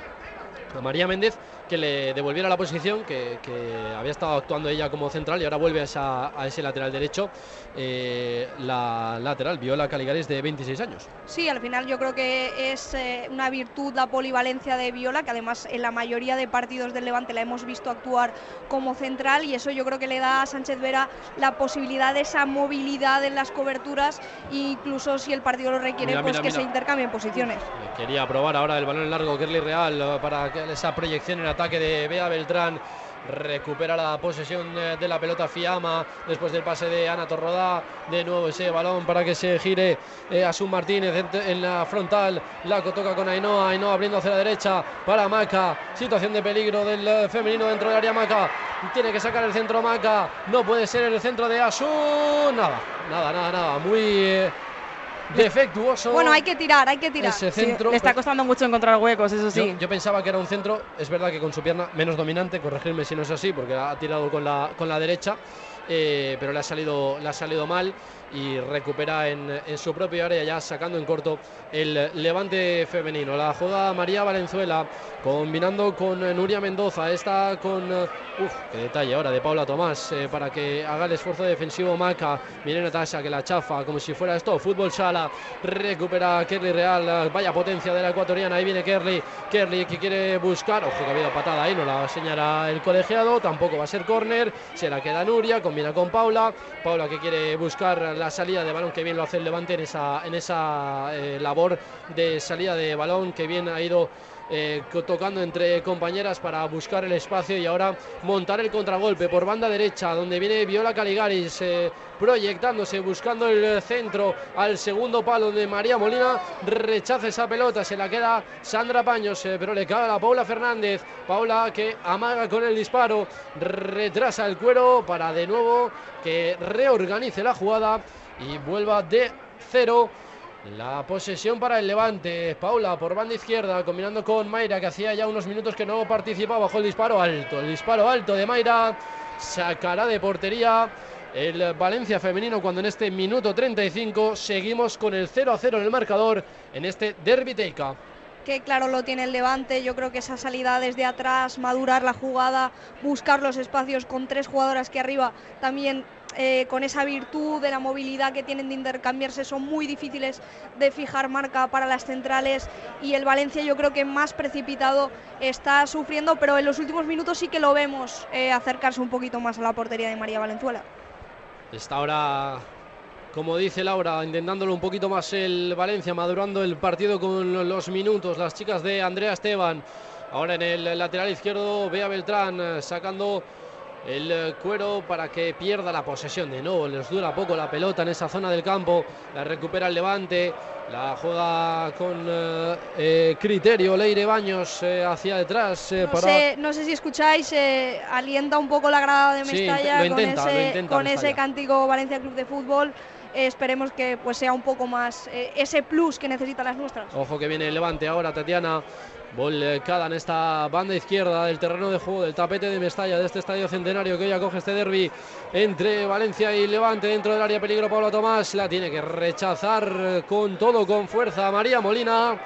a María Méndez que le devolviera la posición, que, había estado actuando ella como central y ahora vuelve a ese lateral derecho, eh, la lateral, Viola Caligaris de 26 años. Sí, al final yo creo que es eh, una virtud la polivalencia de Viola, que además en la mayoría de partidos del Levante la hemos visto actuar como central y eso yo creo que le da a Sánchez Vera la posibilidad de esa movilidad en las coberturas incluso si el partido lo requiere, Mira, pues mira, que mira. se intercambien posiciones. Quería probar ahora el balón largo Kerly Real para esa proyección en ataque de Bea Beltrán. Recupera la posesión de la pelota Fiamma después del pase de Ana Torrodá. De nuevo ese balón para que se gire eh, a Martínez en, en la frontal. Laco toca con Ainhoa. Ainhoa abriendo hacia la derecha para Maca. Situación de peligro del eh, femenino dentro del área Maca. Tiene que sacar el centro Maca. No puede ser el centro de Asun. Nada, nada, nada, nada. Muy eh, defectuoso. Bueno, hay que tirar, hay que tirar. Ese Sí, centro. le está pues- costando mucho encontrar huecos, eso sí. yo, yo pensaba que era un centro, es verdad que con su pierna menos dominante, corregirme si no es así, porque ha tirado con la, con la derecha eh, pero le ha salido, le ha salido mal y recupera en, en, su propio área ya sacando en corto el levante femenino. La juega María Valenzuela combinando con Nuria Mendoza. Está con... Uf, qué detalle ahora de Paula Tomás eh, para que haga el esfuerzo defensivo Maca. Viene Natasha que la chafa como si fuera esto. Fútbol sala. Recupera Kerly Real. Vaya potencia de la ecuatoriana. Ahí viene Kerly. Kerly que quiere buscar. Ojo que ha habido patada ahí. No la señala el colegiado. Tampoco va a ser córner. Se la queda Nuria. Combina con Paula. Paula que quiere buscar la salida de balón que bien lo hace el Levante en esa, en esa eh, labor de salida de balón que bien ha ido eh, tocando entre compañeras para buscar el espacio y ahora montar el contragolpe por banda derecha donde viene Viola Caligaris eh, proyectándose buscando el centro al segundo palo donde María Molina. Rechaza esa pelota se la queda Sandra Paños eh, pero le cae a Paula Fernández. Paula que amaga con el disparo retrasa el cuero para de nuevo que reorganice la jugada y vuelva de cero la posesión para el Levante. Paula por banda izquierda, combinando con Mayra, que hacía ya unos minutos que no participaba bajo el disparo alto. El disparo alto de Mayra sacará de portería el Valencia femenino cuando en este minuto 35 seguimos con el 0 a 0 en el marcador en este Derby Teika que claro lo tiene el Levante. Yo creo que esa salida desde atrás, madurar la jugada, buscar los espacios con tres jugadoras que arriba también eh, con esa virtud de la movilidad que tienen de intercambiarse, son muy difíciles de fijar marca para las centrales y el Valencia yo creo que más precipitado está sufriendo, pero en los últimos minutos sí que lo vemos eh, acercarse un poquito más a la portería de María Valenzuela. Está ahora como dice Laura, intentándolo un poquito más el Valencia, madurando el partido con los minutos. Las chicas de Andrea Esteban. Ahora en el lateral izquierdo, Bea Beltrán eh, sacando el cuero para que pierda la posesión. De nuevo, les dura poco la pelota en esa zona del campo. La recupera el Levante. La juega con eh, eh, criterio Leire Baños hacia detrás. no, sé, no, sé, si escucháis, alienta un poco la grada de Mestalla con, ese, con ese cántico Valencia Club de Fútbol esperemos que pues sea un poco más eh, ese plus que necesitan las nuestras. Ojo que viene el levante ahora, Tatiana. Volcada en esta banda izquierda del terreno de juego del tapete de Mestalla, de este estadio centenario que hoy acoge este derby entre Valencia y Levante dentro del área peligro. Pablo Tomás la tiene que rechazar con todo, con fuerza. María Molina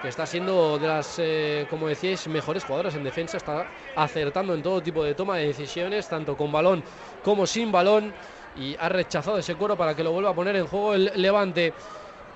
que está siendo de las, eh, como decíais, mejores jugadoras en defensa, está acertando en todo tipo de toma de decisiones, tanto con balón como sin balón y ha rechazado ese cuero para que lo vuelva a poner en juego el Levante.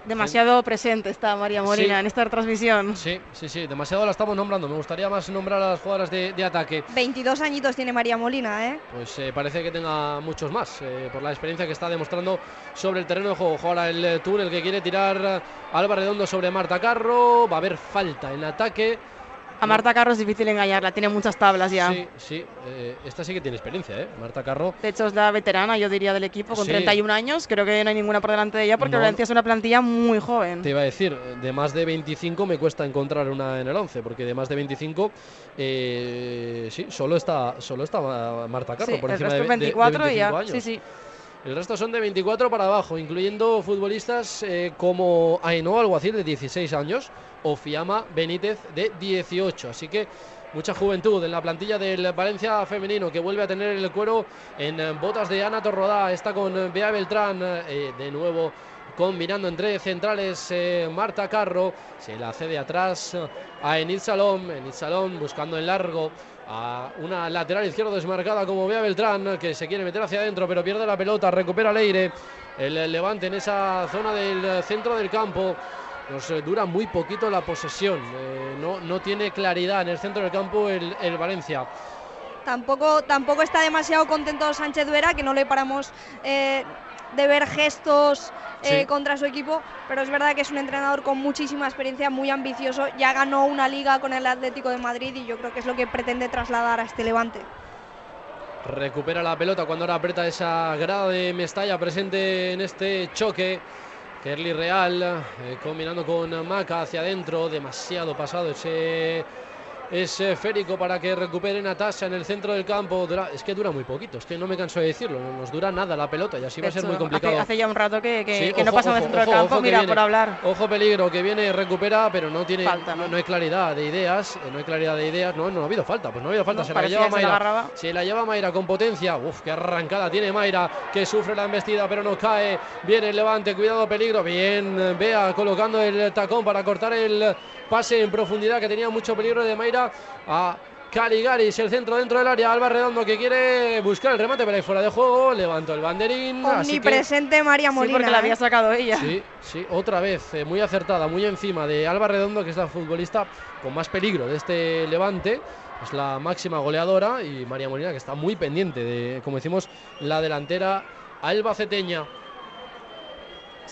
Demasiado presente está María Molina en esta transmisión. Sí, sí, sí, demasiado la estamos nombrando. Me gustaría más nombrar a las jugadoras de, ataque. 22 añitos tiene María Molina, ¿eh? Pues eh, parece que tenga muchos más, eh, por la experiencia que está demostrando sobre el terreno de juego. Ahora el túnel que quiere tirar Alba Redondo sobre Marta Carro. Va a haber falta en ataque. A Marta Carro es difícil engañarla, tiene muchas tablas ya. Sí, sí, eh, esta sí que tiene experiencia, ¿eh? Marta Carro. De hecho, es la veterana, yo diría, del equipo, con 31 años. Creo que no hay ninguna por delante de ella porque Valencia es una plantilla muy joven. Te iba a decir, de más de 25 me cuesta encontrar una en el 11, porque de más de 25, eh, sí, solo está, solo está Marta Carro, por encima de, 24 de, ya. Sí, sí. El resto son de 24 para abajo, incluyendo futbolistas eh, como Ainhoa Alguacil de 16 años o Fiamma Benítez de 18. Así que mucha juventud en la plantilla del Valencia femenino que vuelve a tener el cuero en botas de Ana Torrodá. Está con Bea Beltrán eh, de nuevo combinando entre centrales eh, Marta Carro. Se la cede atrás a Enid Salom. Enid Salom buscando en largo a una lateral izquierda desmarcada como Bea Beltrán, que se quiere meter hacia adentro, pero pierde la pelota, recupera Leire. El levante en esa zona del centro del campo. Nos eh, dura muy poquito la posesión. Eh, no, no tiene claridad en el centro del campo el, el Valencia. Tampoco, tampoco está demasiado contento Sánchez Duera, que no le paramos eh, de ver gestos eh, contra su equipo, pero es verdad que es un entrenador con muchísima experiencia, muy ambicioso, ya ganó una liga con el Atlético de Madrid y yo creo que es lo que pretende trasladar a este Levante. Recupera la pelota cuando ahora aprieta esa grada de Mestalla presente en este choque. Kerly Real eh, combinando con Maca hacia adentro, demasiado pasado ese esférico para que recupere Natasha en el centro del campo. Dura- es que dura muy poquito, es que no me canso de decirlo, no nos dura nada la pelota y así va a ser muy complicado. Hace, hace ya un rato que, que- Sí, que no ojo, pasa en el ojo, centro del campo. Mira, viene. por hablar. Ojo peligro, que viene, recupera, pero no tiene Falta, ¿no? no, no hay claridad de ideas, eh, no hay claridad de ideas, no, no ha habido falta, pues no ha habido falta, No, se la lleva la Mayra. agarraba. Se la lleva Mayra con potencia. Uf, qué arrancada tiene Mayra, que sufre la embestida, pero no cae. Viene el levante, cuidado, peligro. Bien, eh, Bea colocando el tacón para cortar el pase en profundidad, que tenía mucho peligro de Mayra a Caligaris, el centro dentro del área. Alba Redondo que quiere buscar el remate, pero ahí fuera de juego. Levantó el banderín. así que- Omnipresente María Sí, Molina. porque la había ¿eh? sacado ella. Sí, sí, otra vez, eh, muy acertada, muy encima de Alba Redondo, que es la futbolista con más peligro de este levante. Es la máxima goleadora y María Molina, que está muy pendiente de, como decimos, la delantera albaceteña.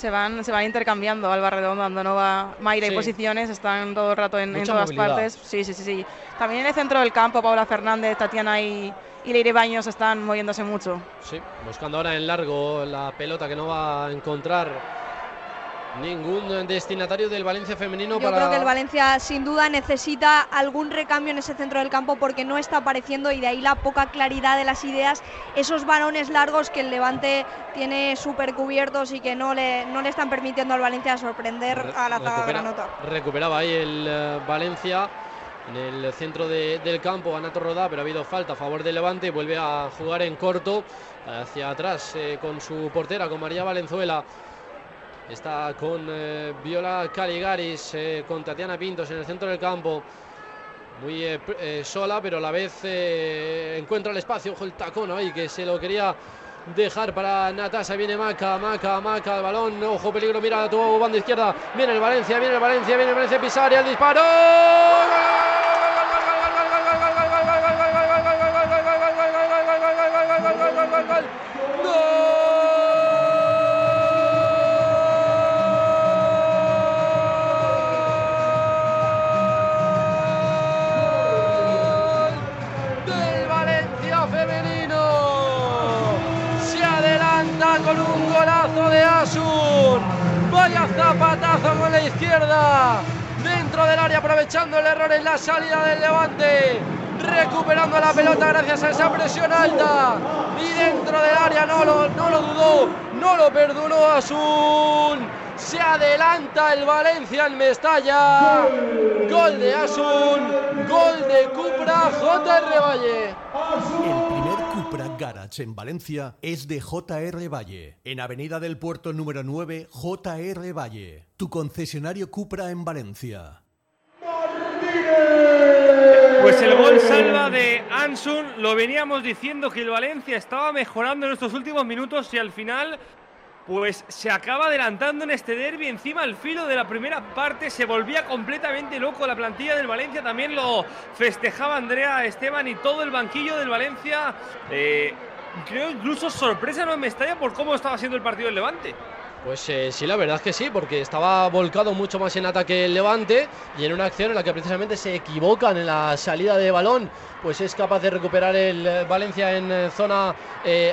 Se van, se van intercambiando Alba Redondo, Andonova, Mayra Sí. y posiciones, están todo el rato en, en todas movilidad. partes. Sí, sí, sí, sí. También en el centro del campo, Paula Fernández, Tatiana y, y Leire Baños están moviéndose mucho. Sí, buscando ahora en largo la pelota que no va a encontrar ningún destinatario del Valencia femenino Yo para creo que el Valencia sin duda necesita algún recambio en ese centro del campo porque no está apareciendo y de ahí la poca claridad de las ideas, esos varones largos que el Levante tiene súper cubiertos y que no le, no le están permitiendo al Valencia sorprender a la zaga granota. Recuperaba ahí el eh, Valencia en el centro de- del campo, Anato Rodá, pero ha habido falta a favor del Levante y vuelve a jugar en corto hacia atrás eh, con su portera, con María Valenzuela. Está con eh, Viola Caligaris, eh, con Tatiana Pintos en el centro del campo. Muy eh, sola, pero a la vez encuentra el espacio. Ojo el tacón ahí que se lo quería dejar para Natasa. Viene Maca, Maca, Maca, el balón. Ojo, peligro. Mira, tuvo banda izquierda. Viene el Valencia, viene el Valencia, viene el Valencia. Pisaria, el disparo. Vaya zapatazo con la izquierda. Dentro del área aprovechando el error en la salida del Levante. Recuperando la pelota gracias a esa presión alta. Y dentro del área no lo, no lo dudó. No lo perdonó Asun. Se adelanta el Valencia en Mestalla. Gol de Asun. Gol de Cupra JR Valle. Garage en Valencia es de JR Valle, en Avenida del Puerto número 9, JR Valle, tu concesionario Cupra en Valencia. Pues el gol salva de Ansun, lo veníamos diciendo que el Valencia estaba mejorando en estos últimos minutos y al final pues se acaba adelantando en este derby encima al filo de la primera parte, se volvía completamente loco la plantilla del Valencia, también lo festejaba Andrea Esteban y todo el banquillo del Valencia. Eh, creo incluso sorpresa no en Mestalla por cómo estaba siendo el partido del Levante. Pues eh, sí, la verdad es que sí, porque estaba volcado mucho más en ataque el Levante y en una acción en la que precisamente se equivocan en la salida de balón, pues es capaz de recuperar el eh, Valencia en eh, zona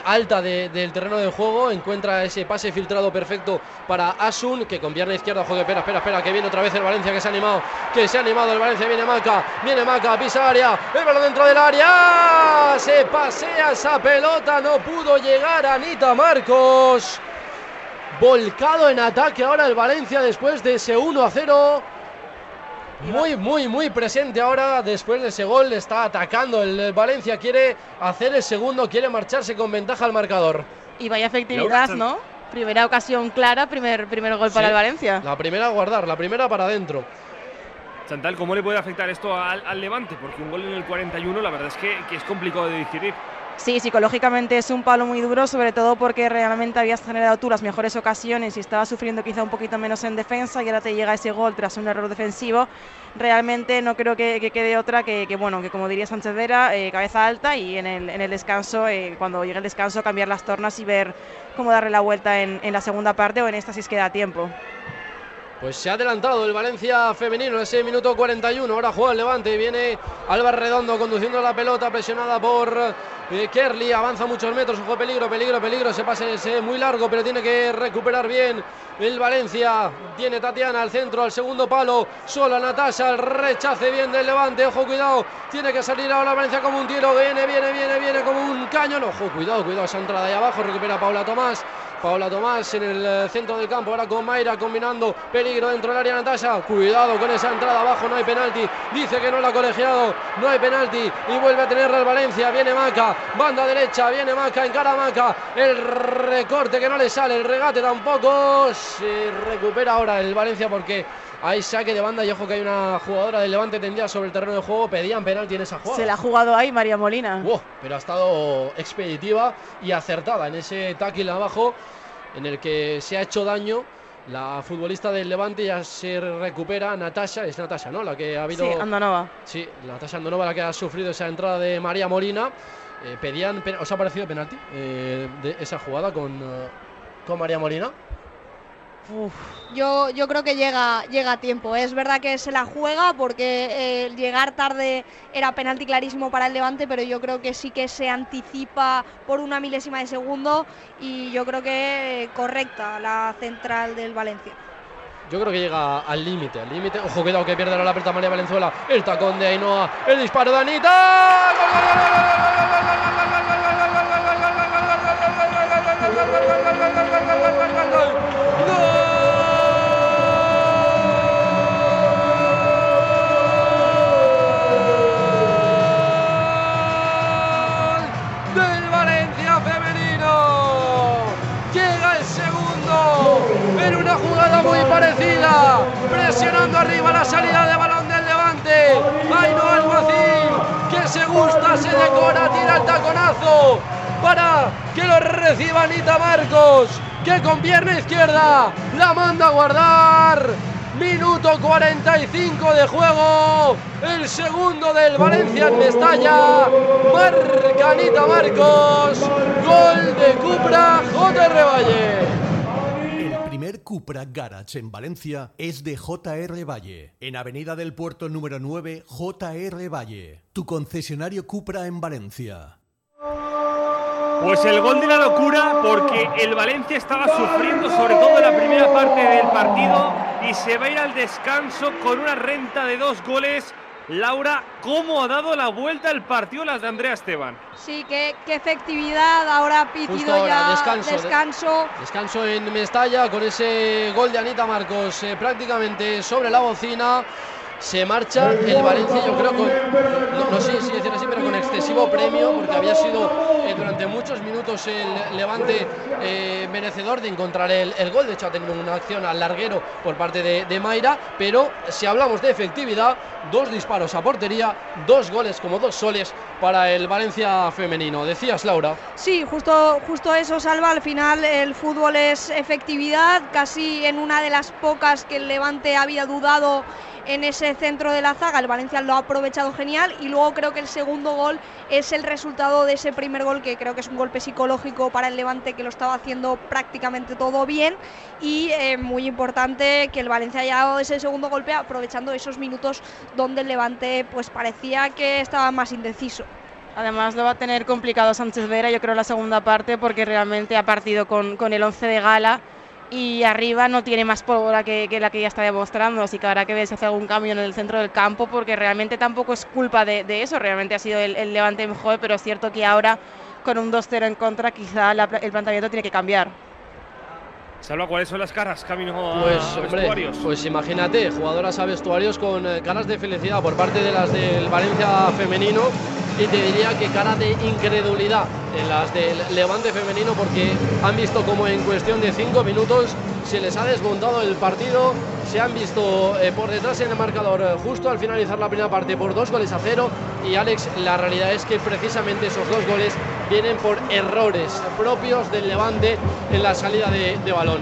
alta de- del terreno de juego, encuentra ese pase filtrado perfecto para Asun, que con pierna izquierda juega, espera, espera, espera, que viene otra vez el Valencia, que se ha animado, que se ha animado el Valencia, viene Maca, viene Maca, pisa área, el balón dentro del área, se pasea esa pelota, no pudo llegar Anita Marcos volcado en ataque ahora el Valencia después de ese 1 a 0. Muy, muy, muy presente ahora después de ese gol. Está atacando el Valencia. Quiere hacer el segundo, quiere marcharse con ventaja al marcador. Y vaya efectividad, ¿no? Primera ocasión clara, primer, primer gol para el Valencia. La primera a guardar, la primera para adentro. Chantal, ¿cómo le puede afectar esto al, al Levante? Porque un gol en el 41 la verdad es que, que es complicado de digerir. Sí, psicológicamente es un palo muy duro, sobre todo porque realmente habías generado tú las mejores ocasiones y estabas sufriendo quizá un poquito menos en defensa y ahora te llega ese gol tras un error defensivo. Realmente no creo que, que quede otra que, que, bueno, que como diría Sánchez Vera, eh, cabeza alta y en el, en el descanso, eh, cuando llegue el descanso, cambiar las tornas y ver cómo darle la vuelta en, en la segunda parte o en esta si es que da tiempo. Pues se ha adelantado el Valencia femenino, ese minuto 41. Ahora juega el Levante. Viene Álvaro Redondo conduciendo la pelota, presionada por Eh, Kerly avanza muchos metros, ojo, peligro, peligro, peligro. Se pase ese muy largo, pero tiene que recuperar bien el Valencia. Tiene Tatiana al centro, al segundo palo. Sola Natasha, el rechace bien del levante. Ojo, cuidado. Tiene que salir ahora Valencia como un tiro. Viene, viene, viene, viene como un cañón. Ojo, cuidado, cuidado esa entrada ahí abajo. Recupera Paula Tomás. Paula Tomás en el eh, centro del campo, ahora con Mayra combinando peligro dentro del área Natasha. Cuidado con esa entrada abajo, no hay penalti. Dice que no la ha colegiado, no hay penalti. Y vuelve a tenerla el Valencia. Viene Maca, banda derecha, viene Maca, encara Maca. El recorte que no le sale, el regate tampoco. Se recupera ahora el Valencia porque hay saque de banda y ojo que hay una jugadora del Levante tendida sobre el terreno de juego. Pedían penalti en esa jugada. Se la ha jugado ahí María Molina. Wow, pero ha estado expeditiva y acertada en ese tackle abajo en el que se ha hecho daño. La futbolista del Levante ya se recupera. Natasha, es Natasha, ¿no? La que ha habido. Sí, Andonova. Sí, Natasha Andonova, la que ha sufrido esa entrada de María Molina. Eh, pedían, ¿Os ha parecido penalti eh, de esa jugada con, eh, con María Molina? Yo, yo creo que llega, llega a tiempo. Es verdad que se la juega porque eh, llegar tarde era penalti clarísimo para el Levante, pero yo creo que sí que se anticipa por una milésima de segundo y yo creo que eh, correcta la central del Valencia. Yo creo que llega al límite, al límite. Ojo, cuidado que pierde la pelota María Valenzuela. El tacón de Ainhoa. El disparo de Anita. ¡Gol, gol, gol, del Valencia femenino. Llega el segundo en una jugada muy parecida, presionando arriba la salida de balón del Levante. Ainhoa Alguacil, que se gusta, se decora, tira el taconazo para que lo reciba Anita Marcos, que con pierna izquierda la manda a guardar. Minuto 45 de juego. El segundo del Valencia en Mestalla. Marca Anita Marcos. Gol de Cupra JR Valle. El primer Cupra Garage en Valencia es de JR Valle, en Avenida del Puerto número 9, JR Valle, tu concesionario Cupra en Valencia. Pues el gol de la locura porque el Valencia estaba sufriendo sobre todo en la primera parte del partido y se va a ir al descanso con una renta de dos goles. Laura, ¿cómo ha dado la vuelta el partido las de Andrea Esteban? Sí, qué, qué efectividad. Ahora pitido ahora, ya descanso, de- descanso. Descanso en Mestalla con ese gol de Anita Marcos eh, prácticamente sobre la bocina. Se marcha el Valencia, yo creo, con, no, sé si pero con excesivo premio, porque había sido eh, durante muchos minutos el Levante eh, merecedor de encontrar el, el gol. De hecho, ha tenido una acción al larguero por parte de, de Mayra, pero si hablamos de efectividad, dos disparos a portería, dos goles como dos soles para el Valencia femenino. Decías, Laura. Sí, justo, justo eso, Salva. Al final el fútbol es efectividad, casi en una de las pocas que el Levante había dudado en ese centro de la zaga. El Valencia lo ha aprovechado genial y luego creo que el segundo gol es el resultado de ese primer gol, que creo que es un golpe psicológico para el Levante que lo estaba haciendo prácticamente todo bien y eh, muy importante que el Valencia haya dado ese segundo golpe aprovechando esos minutos donde el Levante pues parecía que estaba más indeciso. Además lo va a tener complicado Sánchez Vera, yo creo, la segunda parte, porque realmente ha partido con, con el 11 de gala y arriba no tiene más pólvora que, la que ya está demostrando, así que habrá que ver si hace algún cambio en el centro del campo, porque realmente tampoco es culpa de, eso, realmente ha sido el, Levante mejor, pero es cierto que ahora con un 2-0 en contra quizá el planteamiento tiene que cambiar. Salva, ¿cuáles son las caras camino a Pues, hombre, vestuarios? pues imagínate, jugadoras a vestuarios con eh, caras de felicidad por parte de las del Valencia femenino y te diría que cara de incredulidad en las del Levante femenino porque han visto como en cuestión de cinco minutos se les ha desmontado el partido, se han visto eh, por detrás en el marcador eh, justo al finalizar la primera parte por dos goles a cero y Alex, la realidad es que precisamente esos dos goles vienen por errores propios del Levante en la salida de, de balón.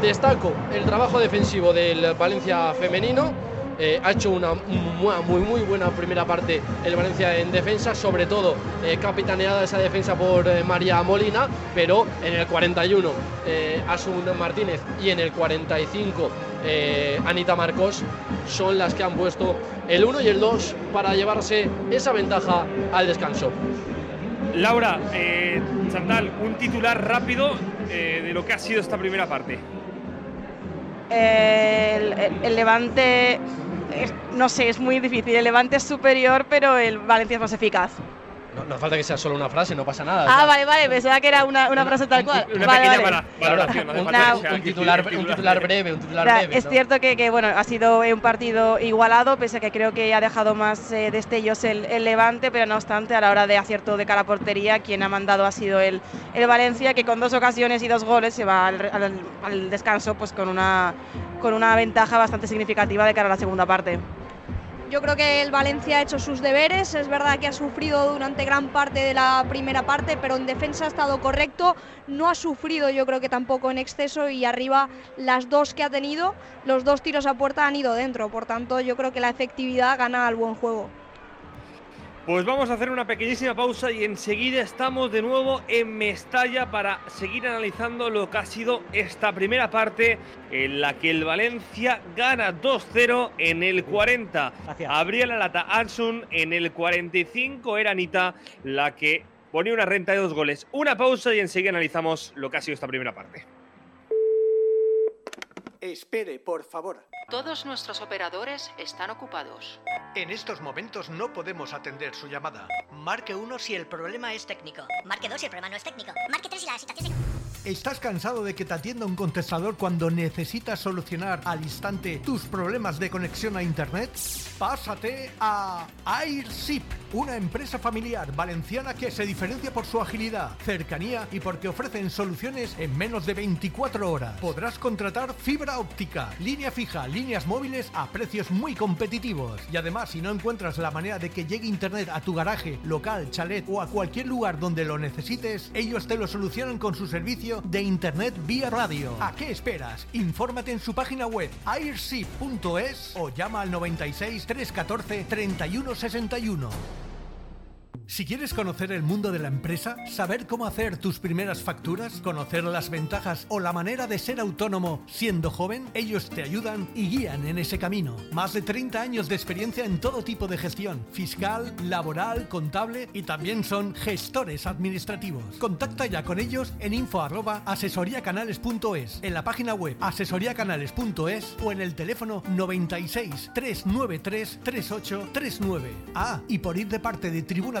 Destaco el trabajo defensivo del Valencia femenino. eh, ha hecho una mu- muy, muy buena primera parte el Valencia en defensa, sobre todo eh, capitaneada esa defensa por eh, María Molina, pero en el 41 eh, Asun Martínez y en el 45 eh, Anita Marcos son las que han puesto el 1 y el 2 para llevarse esa ventaja al descanso. Laura, Chantal, un titular rápido eh, de lo que ha sido esta primera parte. El, Levante, no sé, es muy difícil. El Levante es superior, pero el Valencia es más eficaz. No, no hace falta que sea solo una frase, no pasa nada. Ah, vale, vale, pensaba que era una, una frase tal cual. Una Vale, pequeña vale. valoración. no hace un, falta que Una- sea un que titular, un titular breve, un titular O sea, breve. es ¿no? cierto que, que, bueno, ha sido un partido igualado, pese a que creo que ha dejado más eh, destellos el, el Levante, pero no obstante, a la hora de acierto de cara a portería, quien ha mandado ha sido el, el Valencia, que con dos ocasiones y dos goles se va al, al- al descanso pues con una, con una ventaja bastante significativa de cara a la segunda parte. Yo creo que el Valencia ha hecho sus deberes, es verdad que ha sufrido durante gran parte de la primera parte, pero en defensa ha estado correcto, no ha sufrido yo creo que tampoco en exceso y arriba las dos que ha tenido, los dos tiros a puerta han ido dentro, por tanto yo creo que la efectividad gana al buen juego. Pues vamos a hacer una pequeñísima pausa y enseguida estamos de nuevo en Mestalla para seguir analizando lo que ha sido esta primera parte en la que el Valencia gana 2-0 en el 40. Abría la lata Ansun en el 45 era Anita la que ponía una renta de dos goles. Una pausa y enseguida analizamos lo que ha sido esta primera parte. Espere, por favor. Todos nuestros operadores están ocupados. En estos momentos no podemos atender su llamada. Marque 1 si el problema es técnico. Marque 2 si el problema no es técnico. Marque 3 si la situación es... ¿Estás cansado de que te atienda un contestador cuando necesitas solucionar al instante tus problemas de conexión a Internet? Pásate a AirShip, una empresa familiar valenciana que se diferencia por su agilidad, cercanía y porque ofrecen soluciones en menos de 24 horas. Podrás contratar fibra óptica, línea fija, líneas móviles a precios muy competitivos. Y además, si no encuentras la manera de que llegue Internet a tu garaje, local, chalet o a cualquier lugar donde lo necesites, ellos te lo solucionan con su servicio de Internet vía radio. ¿A qué esperas? Infórmate en su página web airship.es o llama al 96 314 3161. Si quieres conocer el mundo de la empresa, saber cómo hacer tus primeras facturas, conocer las ventajas o la manera de ser autónomo siendo joven, ellos te ayudan y guían en ese camino. Más de 30 años de experiencia en todo tipo de gestión, fiscal, laboral, contable y también son gestores administrativos. Contacta ya con ellos en info arroba asesoriacanales.es, en la página web asesoriacanales.es o en el teléfono 96 393 3839. Ah, y por ir de parte de Tribuna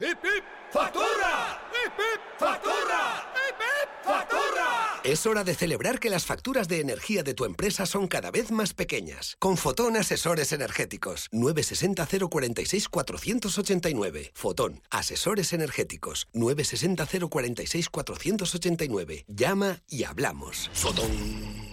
¡Hip, hip! ¡Factura! ¡Hip, hip! ¡Factura! ¡Hip, hip! ¡Factura! Es hora de celebrar que las facturas de energía de tu empresa son cada vez más pequeñas. Con Fotón Asesores Energéticos. 960 046 489. Fotón Asesores Energéticos. 960 046 489. Llama y hablamos. Fotón.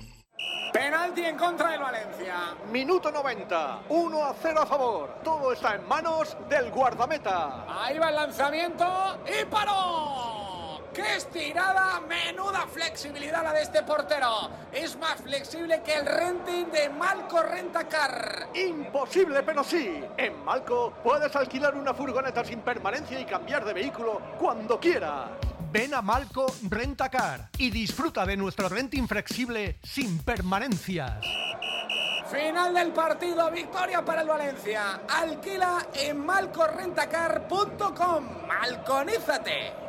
Penalti en contra del Valencia. Minuto 90. 1 a 0 a favor. Todo está en manos del guardameta. Ahí va el lanzamiento y paró. ¡Qué estirada! Menuda flexibilidad la de este portero. Es más flexible que el renting de Malco Rentacar. Imposible, pero sí. En Malco puedes alquilar una furgoneta sin permanencia y cambiar de vehículo cuando quieras. Ven a Malco Rentacar y disfruta de nuestro renting flexible sin permanencias. Final del partido, victoria para el Valencia. Alquila en malcorrentacar.com. Malconízate.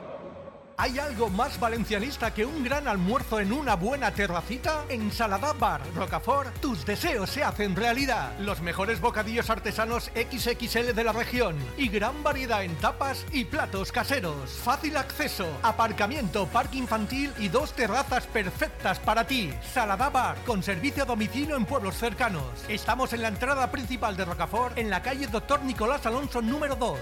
¿Hay algo más valencianista que un gran almuerzo en una buena terracita? En Saladá Bar Rocafort, tus deseos se hacen realidad. Los mejores bocadillos artesanos XXL de la región y gran variedad en tapas y platos caseros. Fácil acceso, aparcamiento, parque infantil y dos terrazas perfectas para ti. Saladá Bar, con servicio a domicilio en pueblos cercanos. Estamos en la entrada principal de Rocafort, en la calle Doctor Nicolás Alonso número 2.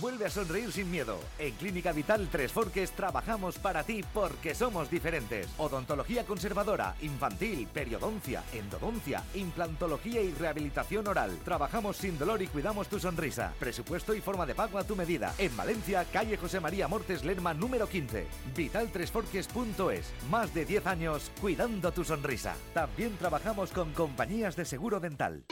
Vuelve a sonreír sin miedo. En Clínica Vital Tres Forques trabajamos para ti porque somos diferentes. Odontología conservadora, infantil, periodoncia, endodoncia, implantología y rehabilitación oral. Trabajamos sin dolor y cuidamos tu sonrisa. Presupuesto y forma de pago a tu medida. En Valencia, calle José María Mortes Lerma número 15. Vitaltresforques.es. Más de 10 años cuidando tu sonrisa. También trabajamos con compañías de seguro dental.